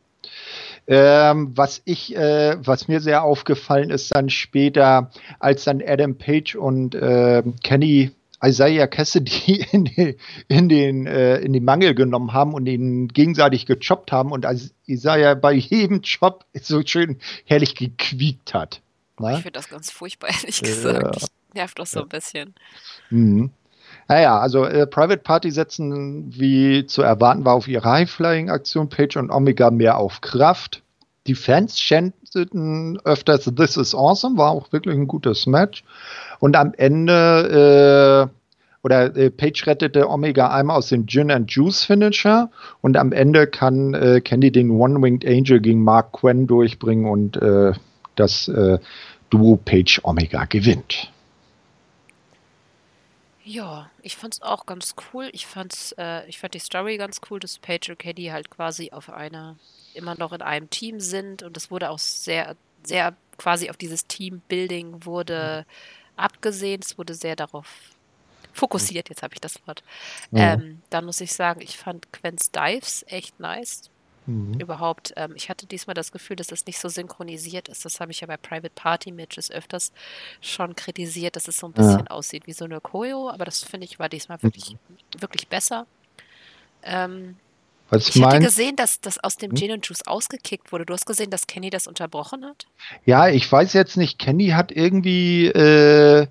Ähm, was ich, äh, was mir sehr aufgefallen ist, dann später, als dann Adam Page und äh, Kenny Isaiah Cassidy (laughs) in, die, in den, äh, in den Mangel genommen haben und ihn gegenseitig gechoppt haben und Isaiah bei jedem Chop so schön herrlich gequiekt hat. Ne? Ich finde das ganz furchtbar, (laughs) ehrlich gesagt. Nervt doch so ein bisschen. Mhm. Naja, also äh, Private Party setzen, wie zu erwarten war, auf ihre High-Flying-Aktion, Page und Omega mehr auf Kraft. Die Fans chanteten öfters This is awesome, war auch wirklich ein gutes Match. Und am Ende, äh, oder äh, Page rettete Omega einmal aus dem Gin and Juice Finisher und am Ende kann äh, Candy den One-Winged Angel gegen Mark Quinn durchbringen und äh, das äh, Duo Page Omega gewinnt. Ja, ich fand's auch ganz cool. Ich fand's, äh, ich fand die Story ganz cool, dass Paige und Caddy halt quasi auf einer, immer noch in einem Team sind und es wurde auch sehr, sehr quasi auf dieses Teambuilding wurde abgesehen. Es wurde sehr darauf fokussiert, jetzt habe ich das Wort. Ja. Ähm, dann muss ich sagen, ich fand Quen's Dives echt nice. Mhm. Überhaupt, ähm, ich hatte diesmal das Gefühl, dass es nicht so synchronisiert ist. Das habe ich ja bei Private Party Matches öfters schon kritisiert, dass es so ein bisschen ja. aussieht wie so eine Choreo, aber das finde ich war diesmal wirklich, mhm. wirklich besser. Ähm, Was ich mein... hatte gesehen, dass das aus dem hm? Gin und Juice ausgekickt wurde. Du hast gesehen, dass Kenny das unterbrochen hat? Ja, ich weiß jetzt nicht. Kenny hat irgendwie äh,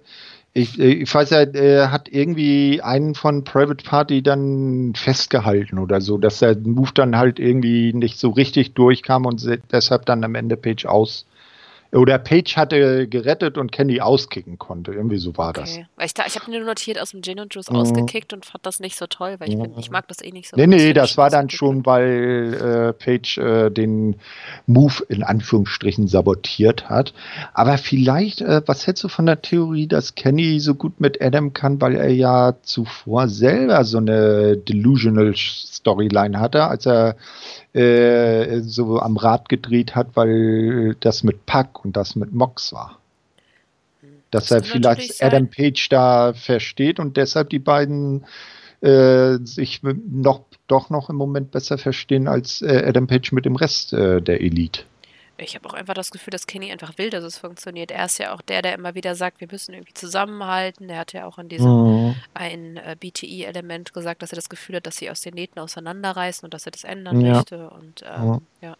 ich, äh, ich weiß ja, er hat irgendwie einen von Private Party dann festgehalten oder so, dass der Move dann halt irgendwie nicht so richtig durchkam und deshalb dann am Ende Page aus oder Page hatte gerettet und Candy auskicken konnte. Irgendwie so war okay. das. Weil ich, ich habe nur notiert aus dem Gin und Juice mhm. ausgekickt und fand das nicht so toll, weil ich, bin, ich mag das eh nicht so. Nee, nee, das war dann schon, weil äh, Page äh, den Move in Anführungsstrichen sabotiert hat. Aber vielleicht, äh, was hältst du von der Theorie, dass Kenny so gut mit Adam kann, weil er ja zuvor selber so eine delusional Storyline hatte, als er äh, so am Rad gedreht hat, weil das mit Pack und das mit Mox war. Dass das er vielleicht Adam Page da versteht und deshalb die beiden äh, sich noch, doch noch im Moment besser verstehen als äh, Adam Page mit dem Rest äh, der Elite ich habe auch einfach das Gefühl, dass Kenny einfach will, dass es funktioniert. Er ist ja auch der, der immer wieder sagt, wir müssen irgendwie zusammenhalten. Er hat ja auch in diesem mhm. ein äh, BTI-Element gesagt, dass er das Gefühl hat, dass sie aus den Nähten auseinanderreißen und dass er das ändern ja. möchte. Und ähm, ja. ja.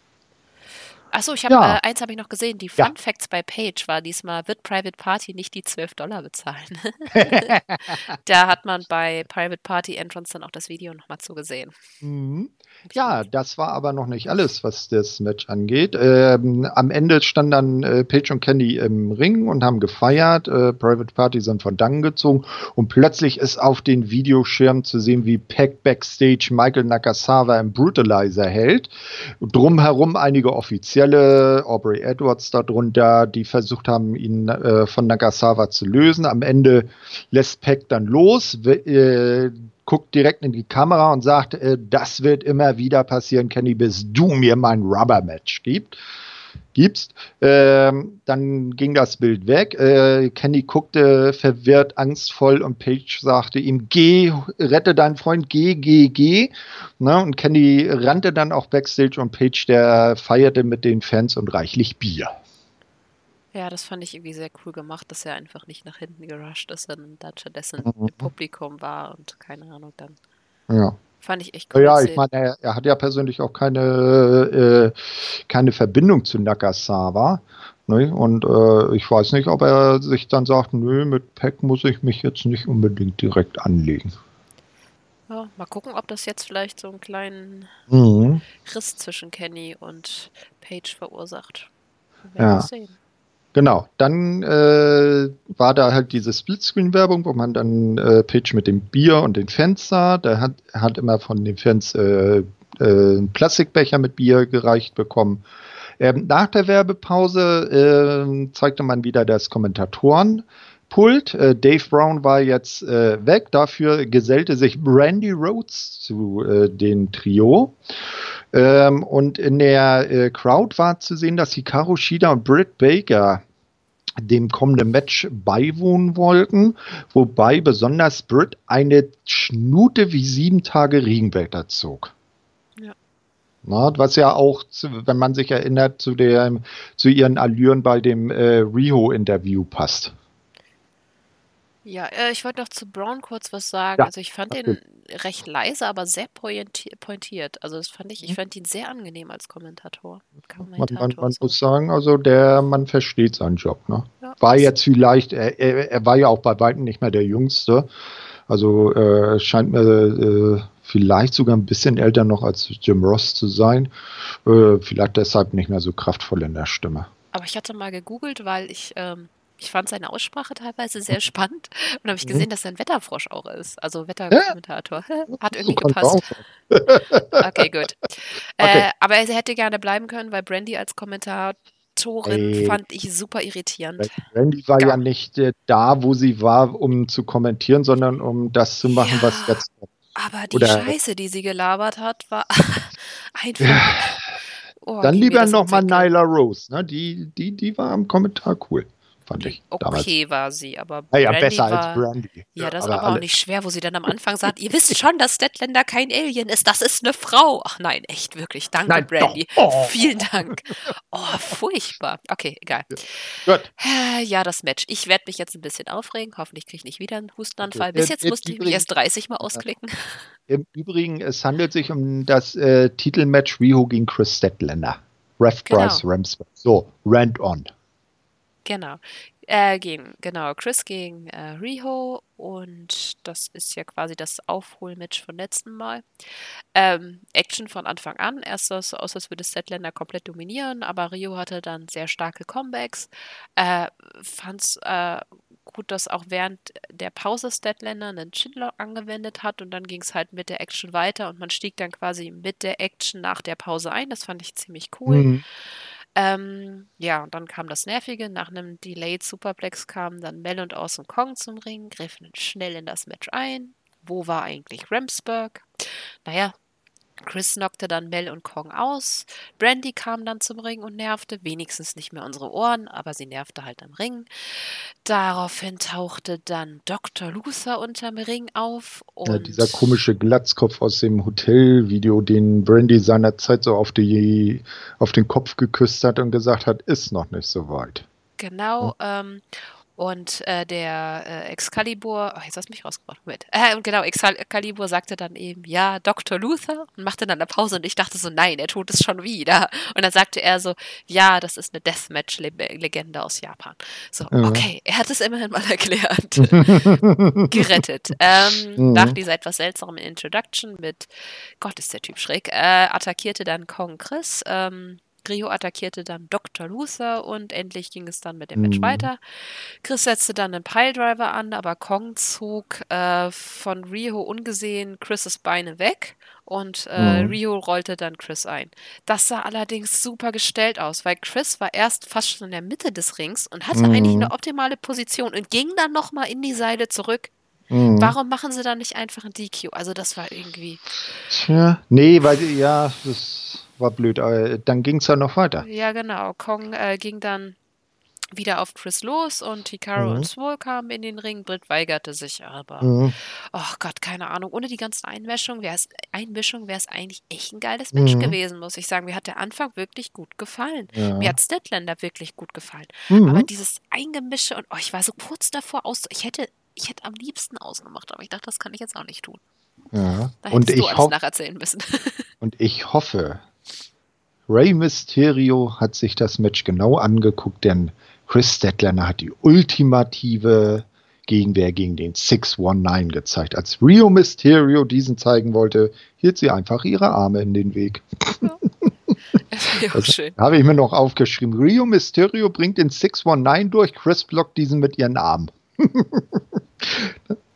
Achso, ich habe ja. äh, eins habe ich noch gesehen. Die Fun ja. Facts bei Page war diesmal, wird Private Party nicht die 12 Dollar bezahlen. (laughs) da hat man bei Private Party Entrance dann auch das Video nochmal zugesehen. Mhm. Ja, das war aber noch nicht alles, was das Match angeht. Ähm, am Ende standen dann äh, Page und Candy im Ring und haben gefeiert. Äh, Private Party sind von Dangen gezogen und plötzlich ist auf den Videoschirm zu sehen, wie Peck backstage Michael Nakasawa im Brutalizer hält. Drumherum einige Offizielle, Aubrey Edwards darunter, die versucht haben, ihn äh, von Nagasawa zu lösen. Am Ende lässt Peck dann los. Guckt direkt in die Kamera und sagt, äh, das wird immer wieder passieren, Kenny, bis du mir mein Rubber-Match gibt, gibst. Ähm, dann ging das Bild weg. Äh, Kenny guckte verwirrt, angstvoll und Paige sagte ihm, geh, rette deinen Freund, geh, geh, geh. Ne? Und Kenny rannte dann auch backstage und Paige, der feierte mit den Fans und reichlich Bier. Ja, das fand ich irgendwie sehr cool gemacht, dass er einfach nicht nach hinten gerusht ist, sondern dann stattdessen mhm. im Publikum war und keine Ahnung dann. Ja. Fand ich echt cool. Ja, ich meine, er, er, hat ja persönlich auch keine, äh, keine Verbindung zu Nakasawa. Ne? Und äh, ich weiß nicht, ob er sich dann sagt, nö, mit Peck muss ich mich jetzt nicht unbedingt direkt anlegen. Ja, mal gucken, ob das jetzt vielleicht so einen kleinen mhm. Riss zwischen Kenny und Paige verursacht. Wir werden ja. sehen. Genau, dann äh, war da halt diese Splitscreen-Werbung, wo man dann äh, Page mit dem Bier und den Fans sah. Der hat, hat immer von den Fans äh, äh, einen Plastikbecher mit Bier gereicht bekommen. Ähm, nach der Werbepause äh, zeigte man wieder das Kommentatorenpult. Äh, Dave Brown war jetzt äh, weg. Dafür gesellte sich Brandy Rhodes zu äh, dem Trio. Ähm, und in der äh, Crowd war zu sehen, dass Hikaru Shida und Britt Baker dem kommenden Match beiwohnen wollten, wobei besonders Britt eine Schnute wie sieben Tage Regenwälder zog. Ja. Na, was ja auch, wenn man sich erinnert, zu, der, zu ihren Allüren bei dem äh, Riho-Interview passt. Ja, äh, ich wollte noch zu Brown kurz was sagen. Ja, also ich fand den recht leise, aber sehr pointiert. Also das fand ich, ich mhm. fand ihn sehr angenehm als Kommentator. Kommentator man, man, man so. muss sagen, also der Mann versteht seinen Job. Ne? Ja, war jetzt vielleicht, er, er, er, war ja auch bei weitem nicht mehr der Jüngste. Also äh, scheint mir äh, vielleicht sogar ein bisschen älter noch als Jim Ross zu sein. Äh, vielleicht deshalb nicht mehr so kraftvoll in der Stimme. Aber ich hatte mal gegoogelt, weil ich ähm, ich fand seine Aussprache teilweise sehr spannend und habe ich gesehen, dass er ein Wetterfrosch auch ist. Also Wetterkommentator. (laughs) Hat irgendwie gepasst. (laughs) okay, gut. (laughs) Okay. Äh, aber er hätte gerne bleiben können, weil Brandy als Kommentatorin Ey. fand ich super irritierend. Brandy war ja, ja nicht äh, da, wo sie war, um zu kommentieren, sondern um das zu machen, ja, was jetzt kommt. Aber die Oder Scheiße, die sie gelabert hat, war einfach. Oh, Dann lieber nochmal Nyla Rose, ne? Die, die, die war am Kommentar cool fand ich. Okay damals. war sie, aber Brandy ja, besser war, als Brandy. Ja, das aber, aber auch nicht schwer, wo sie dann am Anfang sagt, ihr wisst schon, dass Statlander kein Alien ist, das ist eine Frau. Ach nein, echt, wirklich, danke nein, Brandy. Oh. Vielen Dank. Oh, furchtbar. Okay, egal. Ja, gut. Ja, das Match. Ich werde mich jetzt ein bisschen aufregen, hoffentlich kriege ich nicht wieder einen Hustenanfall. Bis jetzt musste ich mich erst 30 Mal ausklicken. Im Übrigen, es handelt sich um das äh, Titelmatch Riho gegen Chris Statlander. Ref genau. Bryce Ramsberg. So, Rand on. Genau. Äh, gegen, genau, Chris gegen äh, Riho und das ist ja quasi das Aufholmatch von letzten Mal. Ähm, Action von Anfang an. Erst sah es aus, als würde Statlander komplett dominieren, aber Rio hatte dann sehr starke Comebacks. Äh, es äh, gut, dass auch während der Pause Statlander einen Chinlock angewendet hat und dann ging es halt mit der Action weiter und man stieg dann quasi mit der Action nach der Pause ein. Das fand ich ziemlich cool. Mhm. Ähm, ja, und dann kam das Nervige. Nach einem Delayed Superplex kamen dann Mel und Awesome Kong zum Ring, griffen schnell in das Match ein. Wo war eigentlich Ramsburg? Naja, Chris knockte dann Mel und Kong aus. Brandy kam dann zum Ring und nervte, wenigstens nicht mehr unsere Ohren, aber sie nervte halt am Ring. Daraufhin tauchte dann Dr. Luther unterm Ring auf. ja, dieser komische Glatzkopf aus dem Hotelvideo, den Brandy seinerzeit so auf, die, auf den Kopf geküsst hat und gesagt hat, ist noch nicht so weit. Genau. Ja. Ähm, Und äh, der äh, Excalibur, oh, jetzt hast du mich rausgebracht, mit. Äh, und genau, Excalibur sagte dann eben, ja, Dr. Luther und machte dann eine Pause und ich dachte so, nein, er tut es schon wieder. Und dann sagte er so, ja, das ist eine Deathmatch-Legende aus Japan. So, ja. okay, er hat es immerhin mal (laughs) erklärt. (laughs) Gerettet. Ähm, mhm. Nach dieser etwas seltsamen Introduction mit, Gott, ist der Typ schräg, äh, attackierte dann Kong Chris. Ähm, Rio attackierte dann Dr. Luther und endlich ging es dann mit dem Match mhm. weiter. Chris setzte dann einen Piledriver an, aber Kong zog äh, von Rio ungesehen Chris' Beine weg und äh, mhm. Rio rollte dann Chris ein. Das sah allerdings super gestellt aus, weil Chris war erst fast schon in der Mitte des Rings und hatte mhm. eigentlich eine optimale Position und ging dann nochmal in die Seile zurück. Mhm. Warum machen sie dann nicht einfach ein DQ? Also das war irgendwie. Tja, nee, weil ja, das war blöd. Aber dann ging es ja noch weiter. Ja, genau. Kong äh, ging dann wieder auf Chris los und Hikaru mhm. und Swole kamen in den Ring. Britt weigerte sich aber. Mhm. Oh Gott, keine Ahnung. Ohne die ganzen Einmischungen wäre es Einmischung wäre es eigentlich echt ein geiles Match mhm. gewesen, muss ich sagen. Mir hat der Anfang wirklich gut gefallen. Ja. Mir hat Statlander wirklich gut gefallen. Mhm. Aber dieses Eingemische und oh, ich war so kurz davor aus. Ich hätte, ich hätte am liebsten ausgemacht, aber ich dachte, das kann ich jetzt auch nicht tun. Ja. Da und ich du nacherzählen müssen. (laughs) und ich hoffe, Rey Mysterio hat sich das Match genau angeguckt, denn Chris Statlander hat die ultimative Gegenwehr gegen den 619 gezeigt. Als Rio Mysterio diesen zeigen wollte, hielt sie einfach ihre Arme in den Weg. Ja. (laughs) Das habe ich mir noch aufgeschrieben. Rio Mysterio bringt den 619 durch, Chris blockt diesen mit ihren Armen. (laughs)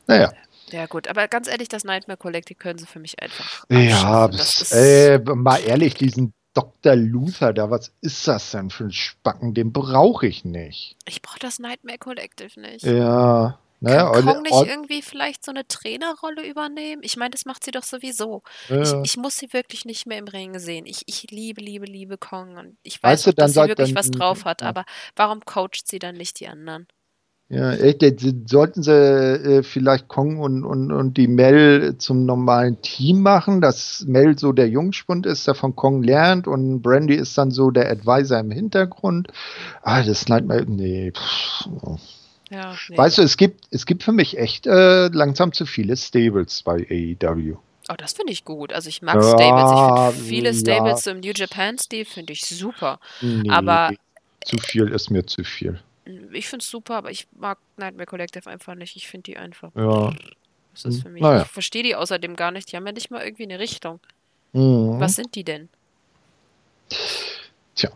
naja. Ja, gut, aber ganz ehrlich, das Nightmare Collective können sie für mich einfach. Ja, äh, mal ehrlich, diesen Dr. Luther da, was ist das denn für ein Spacken? Den brauche ich nicht. Ich brauche das Nightmare Collective nicht. Ja. Naja, Kann Kong nicht irgendwie vielleicht so eine Trainerrolle übernehmen? Ich meine, das macht sie doch sowieso. Ja. Ich, ich, muss sie wirklich nicht mehr im Ring sehen. Ich, ich liebe, liebe, liebe Kong und ich weiß, weißt auch, dass sie wirklich dann, was drauf hat, ja. aber warum coacht sie dann nicht die anderen? Ja, echt, sollten sie äh, vielleicht Kong und, und, und die Mel zum normalen Team machen, dass Mel so der Jungspund ist, der von Kong lernt und Brandy ist dann so der Advisor im Hintergrund. Ah, das nein, nee. Ja, nee. Weißt du, es gibt, es gibt für mich echt äh, langsam zu viele Stables bei AEW. Oh, das finde ich gut. Also ich mag ja, Stables. Ich finde viele Stables ja. im New Japan-Stil finde ich super. Nee, aber zu viel ist mir zu viel ich finde es super, aber ich mag Nightmare Collective einfach nicht. Ich finde die einfach. Ja. Das ist für mich. Naja. Ich verstehe die außerdem gar nicht. Die haben ja nicht mal irgendwie eine Richtung. Mhm. Was sind die denn? Tja,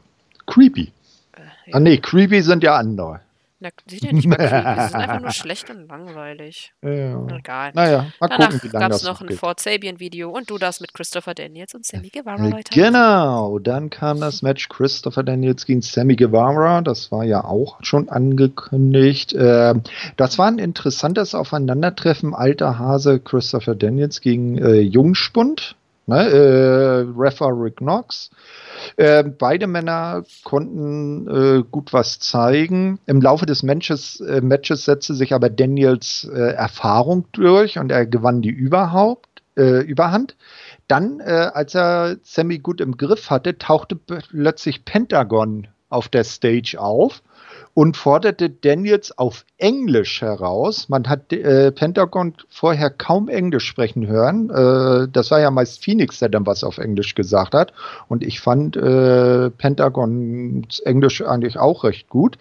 creepy. Äh, ja. Ah nee, creepy sind ja andere. Na, sind ja nicht mal sie sind einfach nur (laughs) schlecht und langweilig. Ja. Egal. Naja, mal Danach gucken, wie lange gab es noch ein Fort Sabian-Video und du das mit Christopher Daniels und Sammy Guevara äh, weiter. Genau, dann kam das Match Christopher Daniels gegen Sammy Guevara. Das war ja auch schon angekündigt. Äh, das war ein interessantes Aufeinandertreffen. Alter Hase Christopher Daniels gegen äh, Jungspund. Ne, äh, Refa Rick Knox. Äh, beide Männer konnten äh, gut was zeigen. Im Laufe des Matches, äh, Matches setzte sich aber Daniels äh, Erfahrung durch und er gewann die Überhaupt, äh, Überhand. Dann, als er Sammy gut im Griff hatte, tauchte plötzlich Pentagon auf der Stage auf und forderte Daniels auf Englisch heraus. Man hat äh, Pentagon vorher kaum Englisch sprechen hören. Äh, das war ja meist Phoenix, der dann was auf Englisch gesagt hat. Und ich fand äh, Pentagons Englisch eigentlich auch recht gut.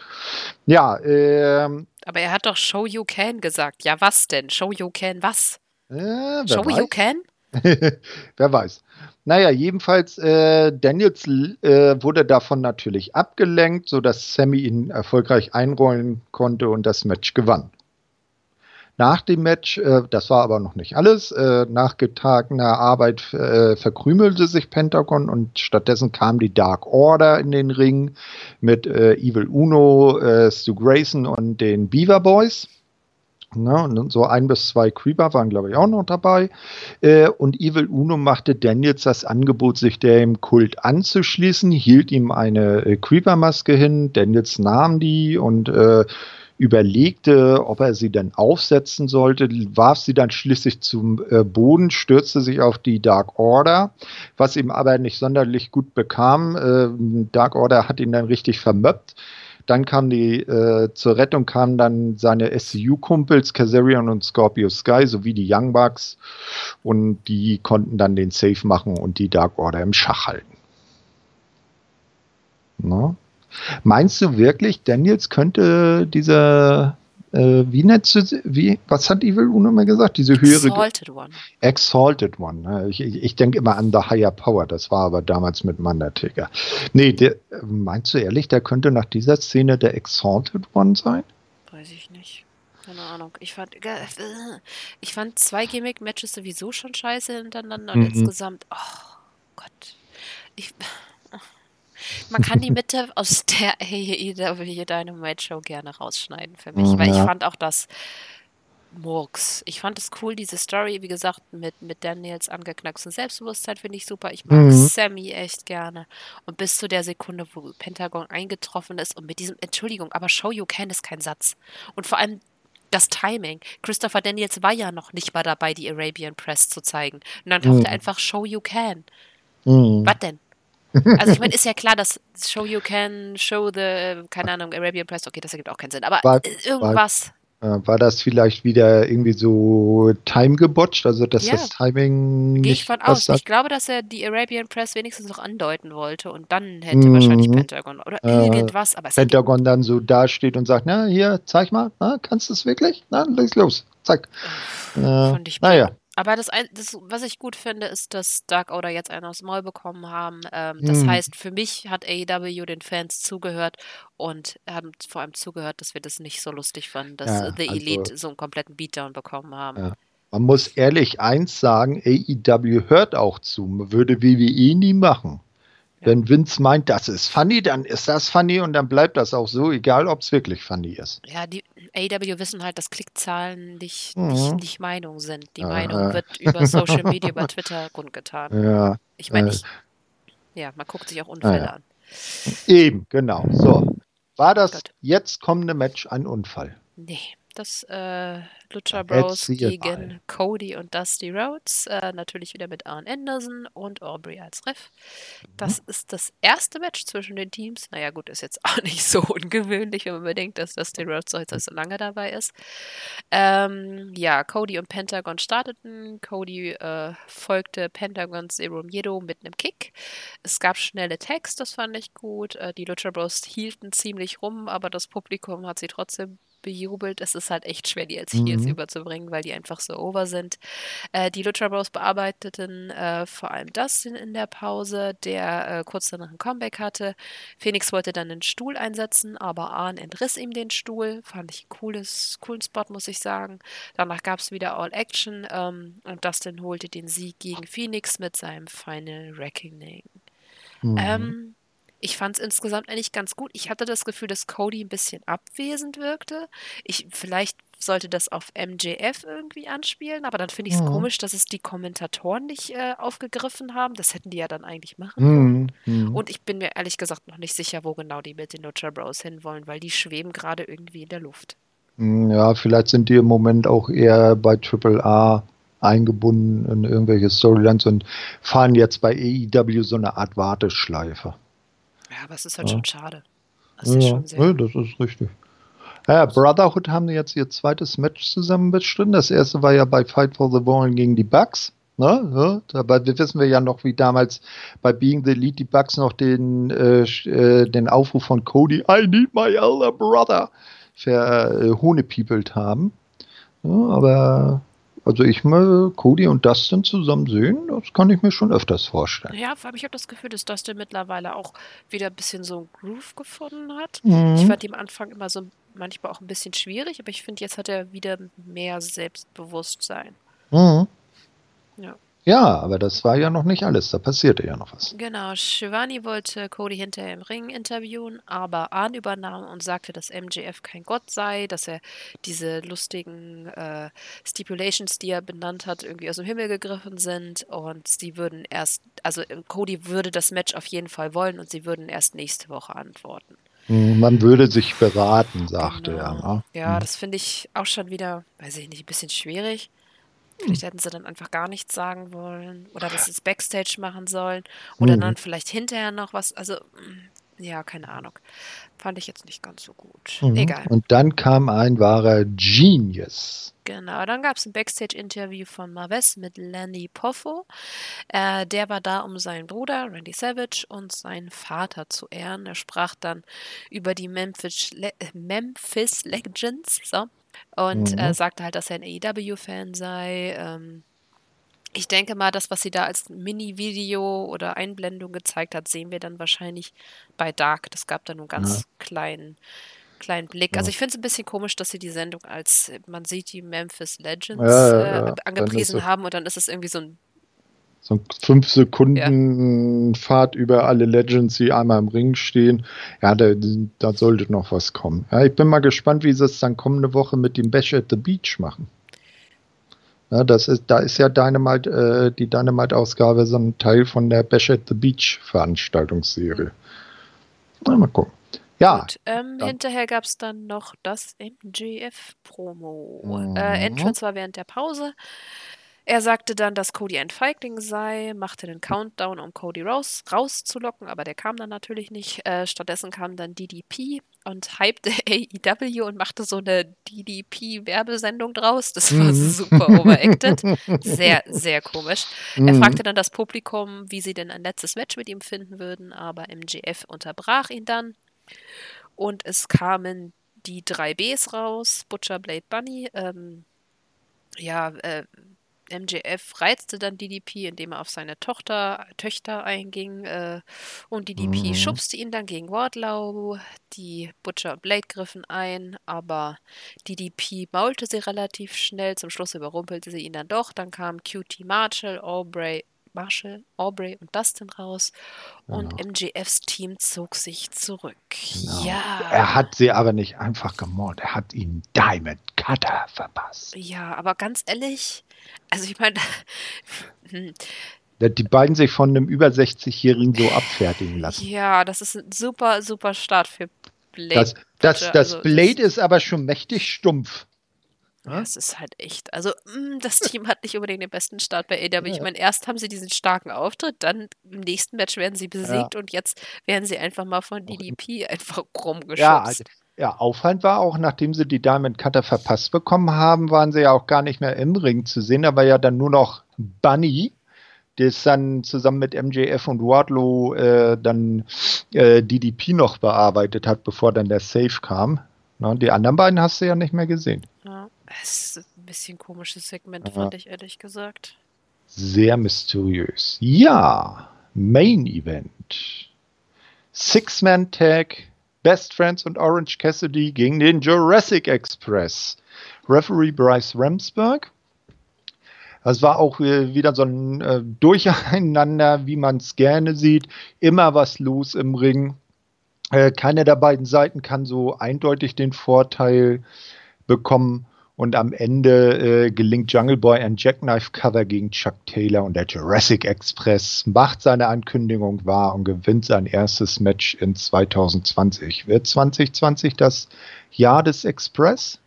Ja, ähm, aber er hat doch Show You Can gesagt. Ja, was denn? Show You Can was? Show weiß. You Can? (laughs) wer weiß. Naja, jedenfalls, äh, Daniels äh, wurde davon natürlich abgelenkt, sodass Sammy ihn erfolgreich einrollen konnte und das Match gewann. Nach dem Match, äh, das war aber noch nicht alles, äh, nach getagener Arbeit äh, verkrümelte sich Pentagon und stattdessen kam die Dark Order in den Ring mit äh, Evil Uno, Stu Grayson und den Beaver Boys. Ne, und so ein bis zwei Creeper waren, glaube ich, auch noch dabei. Äh, und Evil Uno machte Daniels das Angebot, sich dem Kult anzuschließen, hielt ihm eine äh, Creeper-Maske hin. Daniels nahm die und äh, überlegte, ob er sie denn aufsetzen sollte, warf sie dann schließlich zum äh, Boden, stürzte sich auf die Dark Order, was ihm aber nicht sonderlich gut bekam. Äh, Dark Order hat ihn dann richtig vermöppt. Dann kam die, äh, zur Rettung kamen dann seine SCU-Kumpels Kazarian und Scorpio Sky sowie die Young Bucks und die konnten dann den Safe machen und die Dark Order im Schach halten. Na? Meinst du wirklich, Daniels könnte diese äh, wie nennst du wie, was hat Evil Uno mal gesagt? Diese höhere. Exalted One. Exalted One. Ne? Ich, ich, ich denke immer an The Higher Power, das war aber damals mit Mandertiger. Nee, der, meinst du ehrlich, der könnte nach dieser Szene der Exalted One sein? Weiß ich nicht. Keine Ahnung. Ich fand, äh, ich fand zwei Gimmick-Matches sowieso schon scheiße hintereinander und mhm. insgesamt, oh Gott. Ich, man kann die Mitte aus der (laughs) AEW Dynamite Show gerne rausschneiden für mich, mhm, weil ich fand auch das Murks. Ich fand es cool, diese Story, wie gesagt, mit, mit Daniels angeknacksten Selbstbewusstsein finde ich super. Ich mag mhm. Sammy echt gerne. Und bis zu der Sekunde, wo Pentagon eingetroffen ist und mit diesem, Entschuldigung, aber Show You Can ist kein Satz. Und vor allem das Timing. Christopher Daniels war ja noch nicht mal dabei, die Arabian Press zu zeigen. Und dann mhm. er einfach Show You Can. Mhm. Was denn? Also ich meine, ist ja klar, dass Show You Can, Show the, keine Ahnung, Arabian Press, okay, das ergibt auch keinen Sinn, aber war, irgendwas. War, war, das vielleicht wieder irgendwie so time gebotcht, also dass ja, das Timing Gehe ich von aus. Ich glaube, dass er die Arabian Press wenigstens noch andeuten wollte und dann hätte mhm. wahrscheinlich Pentagon oder äh, irgendwas, aber Pentagon dann so dasteht und sagt, na, hier, zeig mal, na, kannst du es wirklich? Na, leg los, zack. Äh, naja. Aber das, das, was ich gut finde, ist, dass Dark Order jetzt einen aufs Maul bekommen haben. Ähm, das hm. heißt, für mich hat AEW den Fans zugehört und haben vor allem zugehört, dass wir das nicht so lustig fanden, dass ja, The Elite also, so einen kompletten Beatdown bekommen haben. Ja. Man muss ehrlich eins sagen, AEW hört auch zu, würde WWE nie machen. Wenn Vince meint, das ist funny, dann ist das funny und dann bleibt das auch so, egal ob es wirklich funny ist. Ja, die AW wissen halt, dass Klickzahlen nicht, mhm. nicht, nicht Meinung sind. Die Aha. Meinung wird über Social (laughs) Media, über Twitter kundgetan. Ja. Ich meine, ich, ja, man guckt sich auch Unfälle ja. an. Eben, genau. So. War das Gott. jetzt kommende Match ein Unfall? Nee das äh, Lucha Bros gegen. Cody und Dusty Rhodes. Äh, natürlich wieder mit Arn Anderson und Aubrey als Ref. Das mhm. ist das erste Match zwischen den Teams. Naja, gut, ist jetzt auch (laughs) nicht so ungewöhnlich, wenn man bedenkt, dass Dusty Rhodes jetzt so lange dabei ist. Ähm, ja, Cody und Pentagon starteten. Cody äh, folgte Pentagons Zero Miedo mit einem Kick. Es gab schnelle Tags, das fand ich gut. Äh, die Lucha Bros hielten ziemlich rum, aber das Publikum hat sie trotzdem bejubelt. Es ist halt echt schwer, die als Heels mhm. überzubringen, weil die einfach so over sind. Äh, die Lucha Bros bearbeiteten äh, vor allem Dustin in der Pause, der äh, kurz danach ein Comeback hatte. Phoenix wollte dann einen Stuhl einsetzen, aber Arn entriss ihm den Stuhl. Fand ich einen cooles, coolen Spot, muss ich sagen. Danach gab es wieder All Action ähm, und Dustin holte den Sieg gegen Phoenix mit seinem Final Reckoning. Mhm. Ähm, ich fand es insgesamt eigentlich ganz gut. Ich hatte das Gefühl, dass Cody ein bisschen abwesend wirkte. Ich, vielleicht sollte das auf MJF irgendwie anspielen, aber dann finde ich es mhm. komisch, dass es die Kommentatoren nicht äh, aufgegriffen haben. Das hätten die ja dann eigentlich machen können. Mhm. mhm. Und ich bin mir ehrlich gesagt noch nicht sicher, wo genau die mit den Lucha Bros hinwollen, weil die schweben gerade irgendwie in der Luft. Hm, ja, vielleicht sind die im Moment auch eher bei Triple A eingebunden in irgendwelche Storylines und fahren jetzt bei AEW so eine Art Warteschleife. Ja, aber es ist halt ja. schon schade. Das ist ja, schon sehr. Ja, das ist richtig. Ja, Brotherhood haben jetzt ihr zweites Match zusammen bestritten. Das erste war ja bei Fight for the Ball gegen die Bucks. Ne? Ja, dabei wissen wir ja noch, wie damals bei Being the Elite die Bucks noch den, äh, äh den Aufruf von Cody, I need my elder brother, verhohnepiepelt äh, haben. Ja, aber also ich mal Cody und Dustin zusammen sehen, das kann ich mir schon öfters vorstellen. Ja, vor allem ich habe das Gefühl, dass Dustin mittlerweile auch wieder ein bisschen so ein Groove gefunden hat. Mhm. Ich fand ihn am Anfang immer so manchmal auch ein bisschen schwierig, aber ich finde, jetzt hat er wieder mehr Selbstbewusstsein. Mhm. Ja. Ja, aber das war ja noch nicht alles. Da passierte ja noch was. Genau, Shivani wollte Cody hinterher im Ring interviewen, aber Arn übernahm und sagte, dass MJF kein Gott sei, dass er diese lustigen äh, Stipulations, die er benannt hat, irgendwie aus dem Himmel gegriffen sind und sie würden erst, also Cody würde das Match auf jeden Fall wollen und sie würden erst nächste Woche antworten. Hm, man würde sich beraten, sagte genau. er. Ne? Ja, hm. das finde ich auch schon wieder, weiß ich nicht, ein bisschen schwierig. Vielleicht hätten sie dann einfach gar nichts sagen wollen oder dass sie es Backstage machen sollen oder mhm. dann vielleicht hinterher noch was. Also, Ja, keine Ahnung. Fand ich jetzt nicht ganz so gut. Mhm. Egal. Und dann kam ein wahrer Genius. Genau, dann gab es ein Backstage-Interview von Marves mit Lanny Poffo. Äh, der war da, um seinen Bruder Randy Savage und seinen Vater zu ehren. Er sprach dann über die Memphis, Le Memphis Legends so, und Mhm. äh, sagte halt, dass er ein AEW-Fan sei. Ähm, ich denke mal, das, was sie da als Mini-Video oder Einblendung gezeigt hat, sehen wir dann wahrscheinlich bei Dark. Das gab da nur einen ganz kleinen, kleinen Blick. Also Ja. ich finde es ein bisschen komisch, dass sie die Sendung als, man sieht die Memphis Legends Ja, ja, äh, ja. Angepriesen es- haben und dann ist es irgendwie so ein, So ein fünf Sekunden Fahrt über alle Legends, die einmal im Ring stehen. Ja, da, da sollte noch was kommen. Ja, ich bin mal gespannt, wie sie es dann kommende Woche mit dem Bash at the Beach machen. Ja, das ist, da ist ja Dynamite, äh, die Dynamite-Ausgabe so ein Teil von der Bash at the Beach Veranstaltungsserie. Na, mal gucken. Ja, Gut, ähm, hinterher gab es dann noch das MGF-Promo. Mhm. Äh, Entrance war während der Pause. Er sagte dann, dass Cody ein Feigling sei, machte den Countdown, um Cody raus, rauszulocken, aber der kam dann natürlich nicht. Äh, stattdessen kam dann DDP und hypte (laughs) AEW und machte so eine DDP-Werbesendung draus. Das war Mhm. super overacted. (laughs) Sehr, sehr komisch. Er Mhm. fragte dann das Publikum, wie sie denn ein letztes Match mit ihm finden würden, aber MGF unterbrach ihn dann. Und es kamen die drei Bs raus, Butcher, Blade, Bunny. Ähm, ja, äh, MJF reizte dann DDP, indem er auf seine Tochter, Töchter einging. Äh, und DDP Mhm. schubste ihn dann gegen Wardlow. Die Butcher und Blade griffen ein, aber DDP maulte sie relativ schnell. Zum Schluss überrumpelte sie ihn dann doch. Dann kamen QT Marshall, Aubrey, Marshall, Aubrey und Dustin raus. Und Genau. MJFs Team zog sich zurück. Genau. Ja. Er hat sie aber nicht einfach gemordet. Er hat ihnen Diamond Cutter verpasst. Ja, aber ganz ehrlich, also ich meine, (laughs) hm, die beiden sich von einem über 60-Jährigen so abfertigen lassen. ja, das ist ein super, super Start für Blade. Das, das, das also Blade ist aber schon mächtig stumpf. Ja, es ist halt echt. Also, mm, das Team hat nicht unbedingt den besten Start bei AW. Ich Ja. meine, erst haben sie diesen starken Auftritt, dann im nächsten Match werden sie besiegt und jetzt werden sie einfach mal von DDP einfach rumgeschubst. Ja, also, ja, auffallend war auch, nachdem sie die Diamond Cutter verpasst bekommen haben, waren sie ja auch gar nicht mehr im Ring zu sehen. Da war ja dann nur noch Bunny, der es dann zusammen mit MJF und Wardlow äh, dann äh, DDP noch bearbeitet hat, bevor dann der Safe kam. Na, die anderen beiden hast du ja nicht mehr gesehen. Ja, es ist ein bisschen komisches Segment, Ja. fand ich ehrlich gesagt. Sehr mysteriös. Ja, Main Event. Six-Man Tag, Best Friends und Orange Cassidy gegen den Jurassic Express. Referee Bryce Ramsberg. Das war auch äh, wieder so ein äh, Durcheinander, wie man es gerne sieht. Immer was los im Ring. Äh, keine der beiden Seiten kann so eindeutig den Vorteil bekommen. Und am Ende äh, gelingt Jungle Boy ein Jackknife-Cover gegen Chuck Taylor und der Jurassic Express macht seine Ankündigung wahr und gewinnt sein erstes Match in 2020. Wird 2020 das Jahr des Express?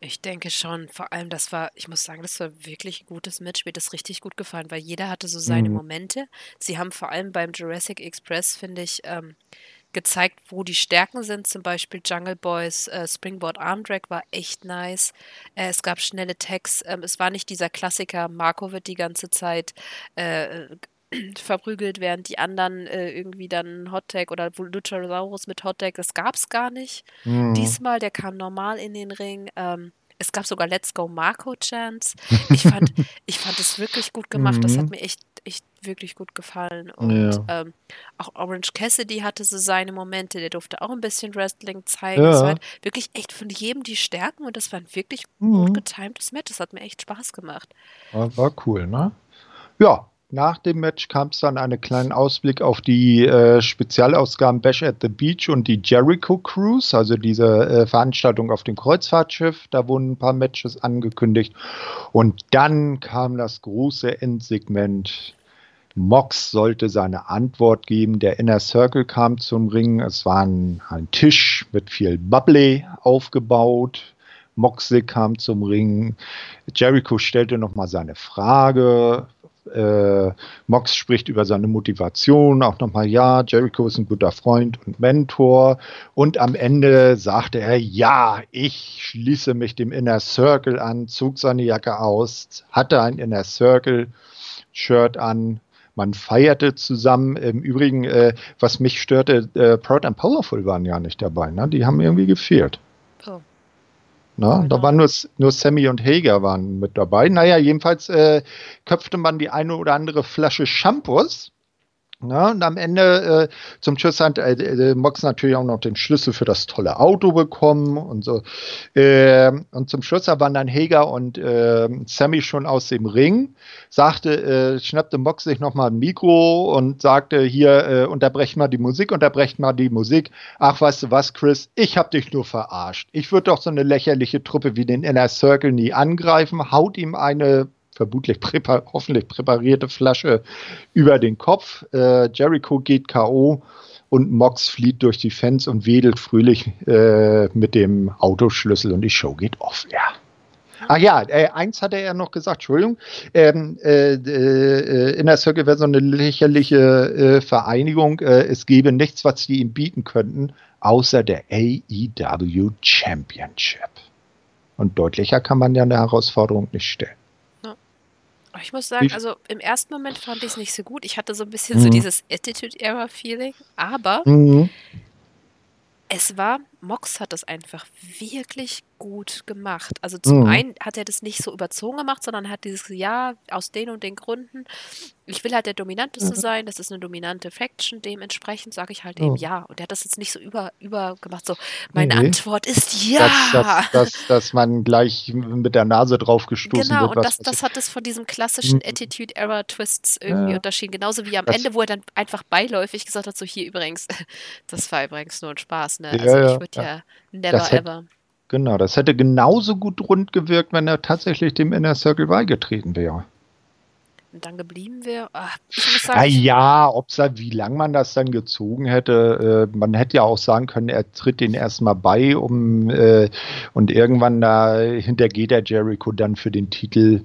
Ich denke schon, vor allem das war, ich muss sagen, das war wirklich ein gutes Match, mir hat das richtig gut gefallen, weil jeder hatte so seine Mhm. Momente. Sie haben vor allem beim Jurassic Express, finde ich, ähm, gezeigt, wo die Stärken sind. Zum Beispiel Jungle Boys äh, Springboard Arm Drag war echt nice. Äh, es gab schnelle Tags. Ähm, es war nicht dieser Klassiker, Marco wird die ganze Zeit äh, verprügelt, während die anderen äh, irgendwie dann Hottag oder Luchasaurus mit Hottag, das gab es gar nicht. Mhm. Diesmal, der kam normal in den Ring. Ähm, es gab sogar Let's Go Marco Chance. Ich fand, (laughs) ich fand es wirklich gut gemacht. Das hat Mhm. mir echt, echt wirklich gut gefallen. Und ähm, auch Orange Cassidy hatte so seine Momente. Der durfte auch ein bisschen Wrestling zeigen. Ja. Es war halt wirklich echt von jedem die Stärken und das war ein wirklich Mhm. gut getimtes Match. Das hat mir echt Spaß gemacht. War, war cool, ne? Ja, nach dem Match kam es dann einen kleinen Ausblick auf die äh, Spezialausgaben Bash at the Beach und die Jericho Cruise, also diese äh, Veranstaltung auf dem Kreuzfahrtschiff. Da wurden ein paar Matches angekündigt. Und dann kam das große Endsegment. Mox sollte seine Antwort geben. Der Inner Circle kam zum Ring. Es war ein, ein Tisch mit viel Bubbly aufgebaut. Moxley kam zum Ring. Jericho stellte nochmal seine Frage. äh, Mox spricht über seine Motivation, auch nochmal, ja, Jericho ist ein guter Freund und Mentor. Und am Ende sagte er, ja, ich schließe mich dem Inner Circle an, zog seine Jacke aus, hatte ein Inner Circle Shirt an, man feierte zusammen. Im Übrigen, äh, was mich störte, äh, Proud and Powerful waren ja nicht dabei. Ne? Die haben irgendwie gefehlt. Oh. Na, genau. Da waren nur, nur Sammy und Hager waren mit dabei. Naja, jedenfalls äh, köpfte man die eine oder andere Flasche Shampoos ja, und am Ende äh, zum Schluss hat äh, äh, Mox natürlich auch noch den Schlüssel für das tolle Auto bekommen und so. Äh, und zum Schluss waren dann Hager und äh, Sammy schon aus dem Ring, sagte, äh, schnappte Mox sich nochmal ein Mikro und sagte, hier, äh, unterbrecht mal die Musik, unterbrecht mal die Musik. Ach, weißt du was, Chris, ich hab dich nur verarscht. Ich würde doch so eine lächerliche Truppe wie den Inner Circle nie angreifen, haut ihm eine vermutlich präpar hoffentlich präparierte Flasche über den Kopf. Äh, Jericho geht K.O. und Mox flieht durch die Fans und wedelt fröhlich äh, mit dem Autoschlüssel und die Show geht off. Ja. Ach ja, äh, eins hatte er noch gesagt, Entschuldigung, ähm, äh, äh, Inner Circle wäre so eine lächerliche äh, Vereinigung. Äh, es gäbe nichts, was sie ihm bieten könnten, außer der AEW Championship. Und deutlicher kann man ja eine Herausforderung nicht stellen. Ich muss sagen, also im ersten Moment fand ich es nicht so gut. Ich hatte so ein bisschen mhm. so dieses Attitude-Era-Feeling, aber mhm. es war, Mox hat das einfach wirklich gut gemacht. Also zum mhm. einen hat er das nicht so überzogen gemacht, sondern hat dieses Ja aus den und den Gründen. Ich will halt der Dominanteste mhm. sein, das ist eine dominante Faction, dementsprechend sage ich halt oh. eben Ja. Und er hat das jetzt nicht so über, über gemacht, so meine nee. Antwort ist Ja. Dass, dass, dass, dass, man gleich mit der Nase drauf gestoßen genau, wird. Genau, und das, das hat es von diesem klassischen mhm. Attitude-Error-Twists irgendwie ja. unterschieden. Genauso wie am Ende, wo er dann einfach beiläufig gesagt hat, so hier übrigens, (laughs) das war übrigens nur ein Spaß, ne? Also ja, würde ja, ja never hätte, ever. Genau, das hätte genauso gut rund gewirkt, wenn er tatsächlich dem Inner Circle beigetreten wäre dann geblieben wäre. Ach, sagen, ah, ja, ob wie lange man das dann gezogen hätte. Äh, man hätte ja auch sagen können, er tritt den erstmal bei, um äh, und irgendwann da hintergeht der Jericho dann für den Titel.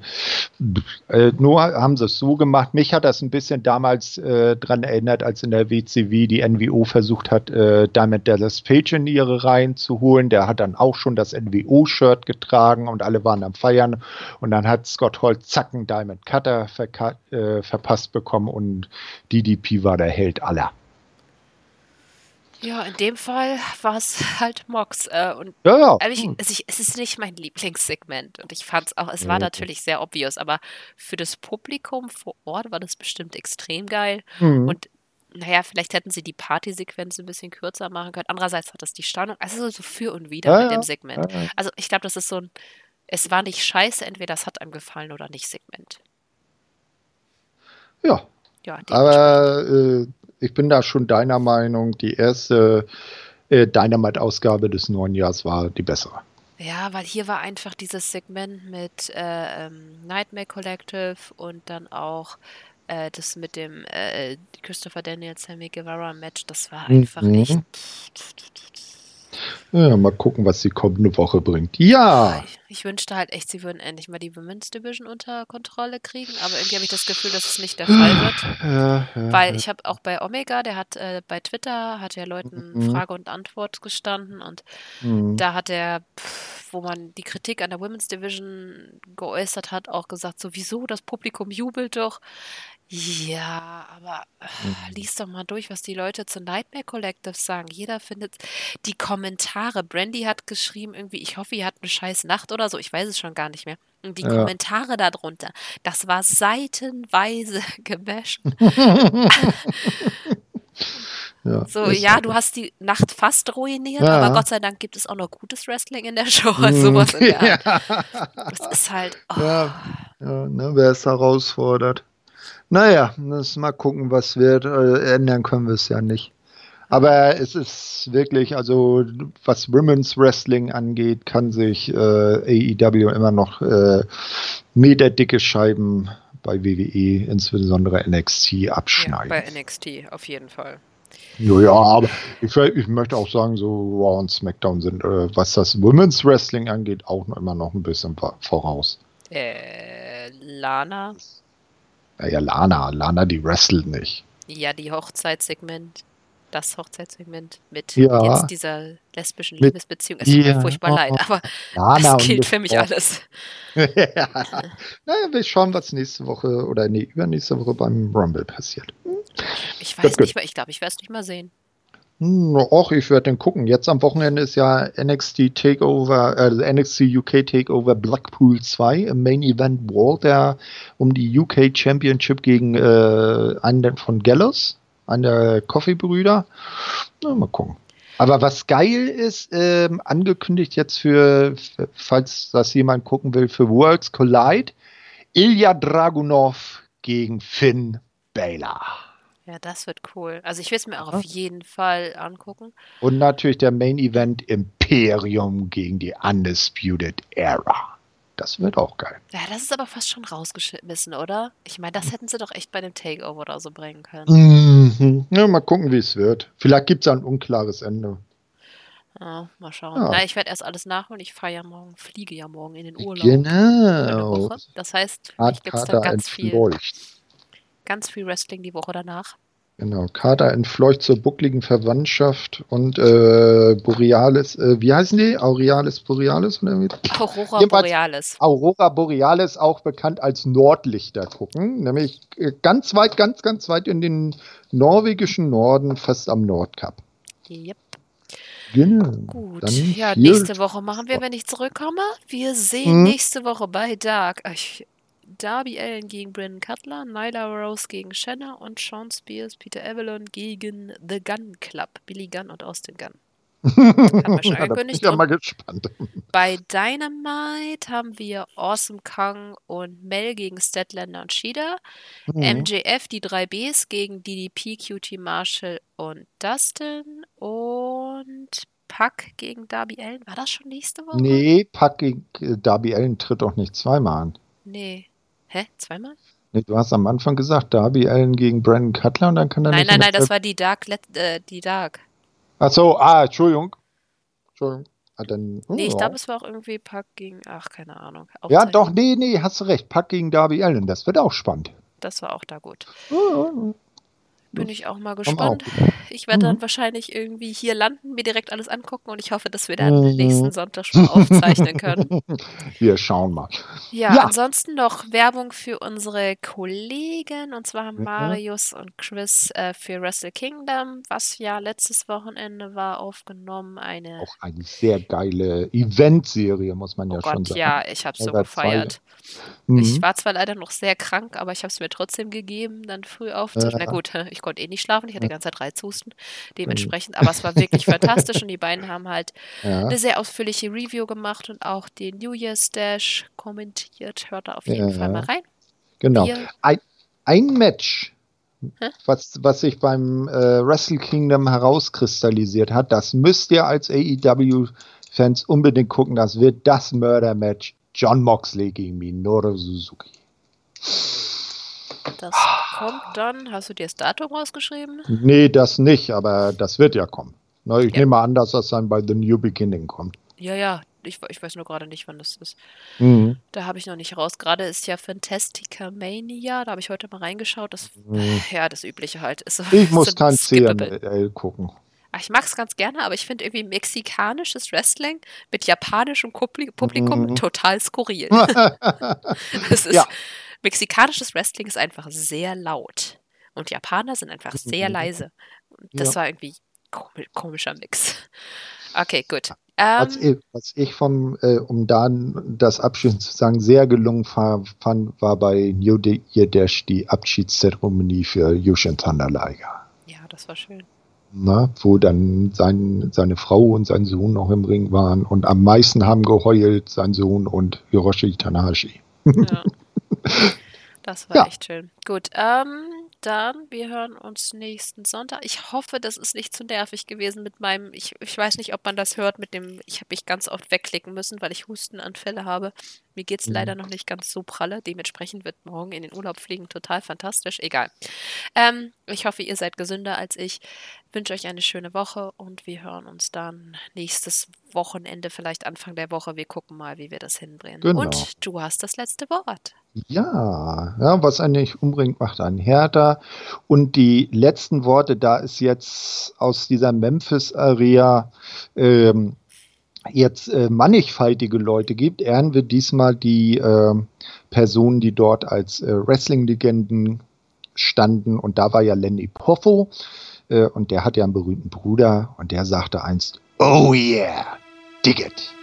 Äh, nur haben sie es so gemacht. Mich hat das ein bisschen damals äh, dran erinnert, als in der WCW die NWO versucht hat, äh, Diamond Dallas Page in ihre Reihen zu holen. Der hat dann auch schon das NWO-Shirt getragen und alle waren am Feiern. Und dann hat Scott Hall zacken Diamond Cutter verkauft äh, verpasst bekommen und DDP war der Held aller. Ja, in dem Fall war es halt Mox. Äh, und ja, ja. Ehrlich, hm. es, es, ist nicht mein Lieblingssegment. Und ich fand es auch, es war mhm. natürlich sehr obvious, aber für das Publikum vor Ort war das bestimmt extrem geil. Mhm. Und naja, vielleicht hätten sie die Partysequenz ein bisschen kürzer machen können. Andererseits hat das die Spannung, also so für und wieder ja, mit dem Segment. Also ich glaube, das ist so ein, es war nicht scheiße, entweder es hat einem gefallen oder nicht Segment. Ja. ja aber äh, ich bin da schon deiner Meinung, die erste äh, Dynamite-Ausgabe des neuen Jahres war die bessere. Ja, weil hier war einfach dieses Segment mit äh, ähm, Nightmare Collective und dann auch äh, das mit dem äh, Christopher Daniels Sammy Guevara Match, das war einfach mhm. echt. Ja, mal gucken, was die kommende Woche bringt. Ja. Ich, ich, wünschte halt echt, sie würden endlich mal die Women's Division unter Kontrolle kriegen, aber irgendwie habe ich das Gefühl, dass es nicht der Fall wird. Ja, ja, Weil ich habe auch bei Omega, der hat äh, bei Twitter, hat ja Leuten mhm. Frage und Antwort gestanden und mhm. da hat er, wo man die Kritik an der Women's Division geäußert hat, auch gesagt, sowieso, das Publikum jubelt doch. Ja, aber äh, lies doch mal durch, was die Leute zu Nightmare Collective sagen. Jeder findet die Kommentare. Brandy hat geschrieben, irgendwie, ich hoffe, ihr habt eine scheiß Nacht oder so. Ich weiß es schon gar nicht mehr. Und die ja. Kommentare darunter, das war seitenweise (laughs) gebasht. (laughs) ja, so, ja, du hast die Nacht fast ruiniert, ja. aber Gott sei Dank gibt es auch noch gutes Wrestling in der Show. Also (laughs) sowas in der Das ist halt. Oh. Ja, ja ne, wer es herausfordert. Naja, lass mal gucken, was wird. Äh, ändern können wir es ja nicht. Aber es ist wirklich, also was Women's Wrestling angeht, kann sich äh, AEW immer noch äh, meterdicke Scheiben bei WWE, insbesondere NXT, abschneiden. Ja, bei NXT auf jeden Fall. Ja, ja aber ich, ich, möchte auch sagen, so Raw und SmackDown sind, äh, was das Women's Wrestling angeht, auch noch immer noch ein bisschen voraus. Äh, Lana? Ja, Lana. Lana, die wrestelt nicht. Ja, die Hochzeitssegment. Das Hochzeitssegment mit Ja. jetzt dieser lesbischen Mit- Liebesbeziehung. Es tut mir furchtbar leid, (laughs) aber Lana das gilt für mich alles. (laughs) ja. Naja, wir schauen, was nächste Woche oder nee, übernächste Woche beim Rumble passiert. Ich Gut, weiß gut. nicht mehr, ich glaube, ich werde es nicht mal sehen. Hm, Och, ich werde den gucken. Jetzt am Wochenende ist ja NXT Takeover, äh, NXT UK Takeover Blackpool 2 im Main Event Walter um die UK Championship gegen äh, einen von Gallows, einen der Coffee-Brüder. Mal gucken. Aber was geil ist, ähm, angekündigt jetzt für, falls das jemand gucken will, für Worlds Collide, Ilya Dragunov gegen Finn Balor. Ja, das wird cool. Also ich will es mir auch auf jeden Fall angucken. Und natürlich der Main Event Imperium gegen die Undisputed Era. Das wird auch geil. Ja, das ist aber fast schon rausgeschmissen, oder? Ich meine, das hätten sie doch echt bei dem Takeover oder so bringen können. Mhm. Ja, mal gucken, wie es wird. Vielleicht gibt es ein unklares Ende. Ja, mal schauen. Ja. Na, ich werde erst alles nachholen. Ich fahre ja morgen, fliege ja morgen in den Urlaub. Genau. Das heißt, mich gibt es da ganz viel. Ganz viel Wrestling die Woche danach. Genau. Kater entfleucht zur buckligen Verwandtschaft und äh, Borealis, äh, wie heißen die? Aurealis Borealis? Oder wie? Aurora Jedenfalls- Borealis. Aurora Borealis, auch bekannt als Nordlichter gucken, nämlich äh, ganz weit, ganz, ganz weit in den norwegischen Norden, fast am Nordkap. Yep. Genau. Gut. Ja, nächste Woche machen wir, wenn ich zurückkomme. Wir sehen Mhm. nächste Woche bei Dark. Ich, Darby Allen gegen Brandon Cutler, Nyla Rose gegen Shanna und Sean Spears, Peter Avalon gegen The Gun Club, Billy Gunn und Austin Gunn. (laughs) schon Ja, da bin ich ja mal gespannt. Bei Dynamite haben wir Awesome Kong und Mel gegen Statlander und Shida. Mhm. MJF, die drei Bs gegen DDP, QT Marshall und Dustin. Und Puck gegen Darby Allen. War das schon nächste Woche? Nee, Pack gegen äh, Darby Allen tritt doch nicht zweimal an. Nee. Hä? Zweimal? Nee, du hast am Anfang gesagt, Darby Allen gegen Brandon Cutler und dann kann er Nein, nein, in nein, das war die Dark. Äh, die Dark. Ach so, ah, Entschuldigung. Entschuldigung. Ah, dann, Nee, ich oh. glaube, es war auch irgendwie Puck gegen. Ach, keine Ahnung. Ja, doch, nee, nee, hast du recht. Pack gegen Darby Allen, das wird auch spannend. Das war auch da gut. Oh, Bin ich auch mal gespannt. auch. Ich werde dann Mhm. wahrscheinlich irgendwie hier landen, mir direkt alles angucken und ich hoffe, dass wir dann Mhm. nächsten Sonntag schon aufzeichnen können. (laughs) Wir schauen mal. Ja, Ja. ansonsten noch Werbung für unsere Kollegen und zwar haben Mhm. Marius und Chris äh, für Wrestle Kingdom, was ja letztes Wochenende war, aufgenommen. Eine, Auch eine sehr geile Eventserie, muss man oh ja schon Gott, sagen. ja, ich habe so gefeiert. Mhm. Ich war zwar leider noch sehr krank, aber ich habe es mir trotzdem gegeben, dann früh aufzustehen. Na Ja. gut, (laughs) ich konnte eh nicht schlafen, ich hatte die ganze Zeit Reizhusten. Dementsprechend, aber es war wirklich (laughs) fantastisch und die beiden haben halt ja. eine sehr ausführliche Review gemacht und auch den New Year's Dash kommentiert. Hört da auf jeden Ja. Fall mal rein. Genau. Wir- Ein, ein Match, was, was sich beim äh, Wrestle Kingdom herauskristallisiert hat, das müsst ihr als AEW-Fans unbedingt gucken. Das wird das Mörder-Match John Moxley gegen Minoru Suzuki. Das kommt dann. Hast du dir das Datum rausgeschrieben? Nee, das nicht, aber das wird ja kommen. Na, ich Ja. nehme an, dass das dann bei The New Beginning kommt. Ja, ja. Ich, ich weiß nur gerade nicht, wann das ist. Mhm. Da habe ich noch nicht raus. Gerade ist ja Fantastica Mania. Da habe ich heute mal reingeschaut. Das, Mhm. ja, das Übliche halt. (laughs) Ist Ich muss kein. CML gucken. Ich mag es ganz gerne, aber ich finde irgendwie mexikanisches Wrestling mit japanischem Publikum Mhm. total skurril. (laughs) (laughs) es ist, Ja. Mexikanisches Wrestling ist einfach sehr laut und Japaner sind einfach sehr Mhm. leise. Und das Ja. war irgendwie komi komischer Mix. (laughs) Okay, gut. Was, Ähm, ich, was ich vom, äh, um da das Abschied zu sagen, sehr gelungen fa- fand, war bei New Year Dash die Abschiedszeremonie für Yushin Thunder Liger. ja, das war schön. Na, wo dann sein, seine Frau und sein Sohn noch im Ring waren und am meisten haben geheult sein Sohn und Hiroshi Tanahashi. Ja. (laughs) Das war Ja. echt schön. Gut, ähm, dann, wir hören uns nächsten Sonntag. Ich hoffe, das ist nicht zu nervig gewesen mit meinem, ich, ich weiß nicht, ob man das hört mit dem, ich habe mich ganz oft wegklicken müssen, weil ich Hustenanfälle habe. Mir geht es Mhm. leider noch nicht ganz so pralle. Dementsprechend wird morgen in den Urlaub fliegen total fantastisch. Egal. Ähm, ich hoffe, ihr seid gesünder als ich. Wünsche euch eine schöne Woche und wir hören uns dann nächstes Wochenende, vielleicht Anfang der Woche. Wir gucken mal, wie wir das hinbringen. Genau. Und du hast das letzte Wort. Ja, ja, was einen nicht umbringt, macht einen härter. Und die letzten Worte, da ist jetzt aus dieser Memphis-Area ähm, jetzt äh, mannigfaltige Leute gibt, ehren wir diesmal die äh, Personen, die dort als äh, Wrestling-Legenden standen. Und da war ja Lenny Poffo. Äh, und der hat ja einen berühmten Bruder und der sagte einst, Oh yeah, dig it.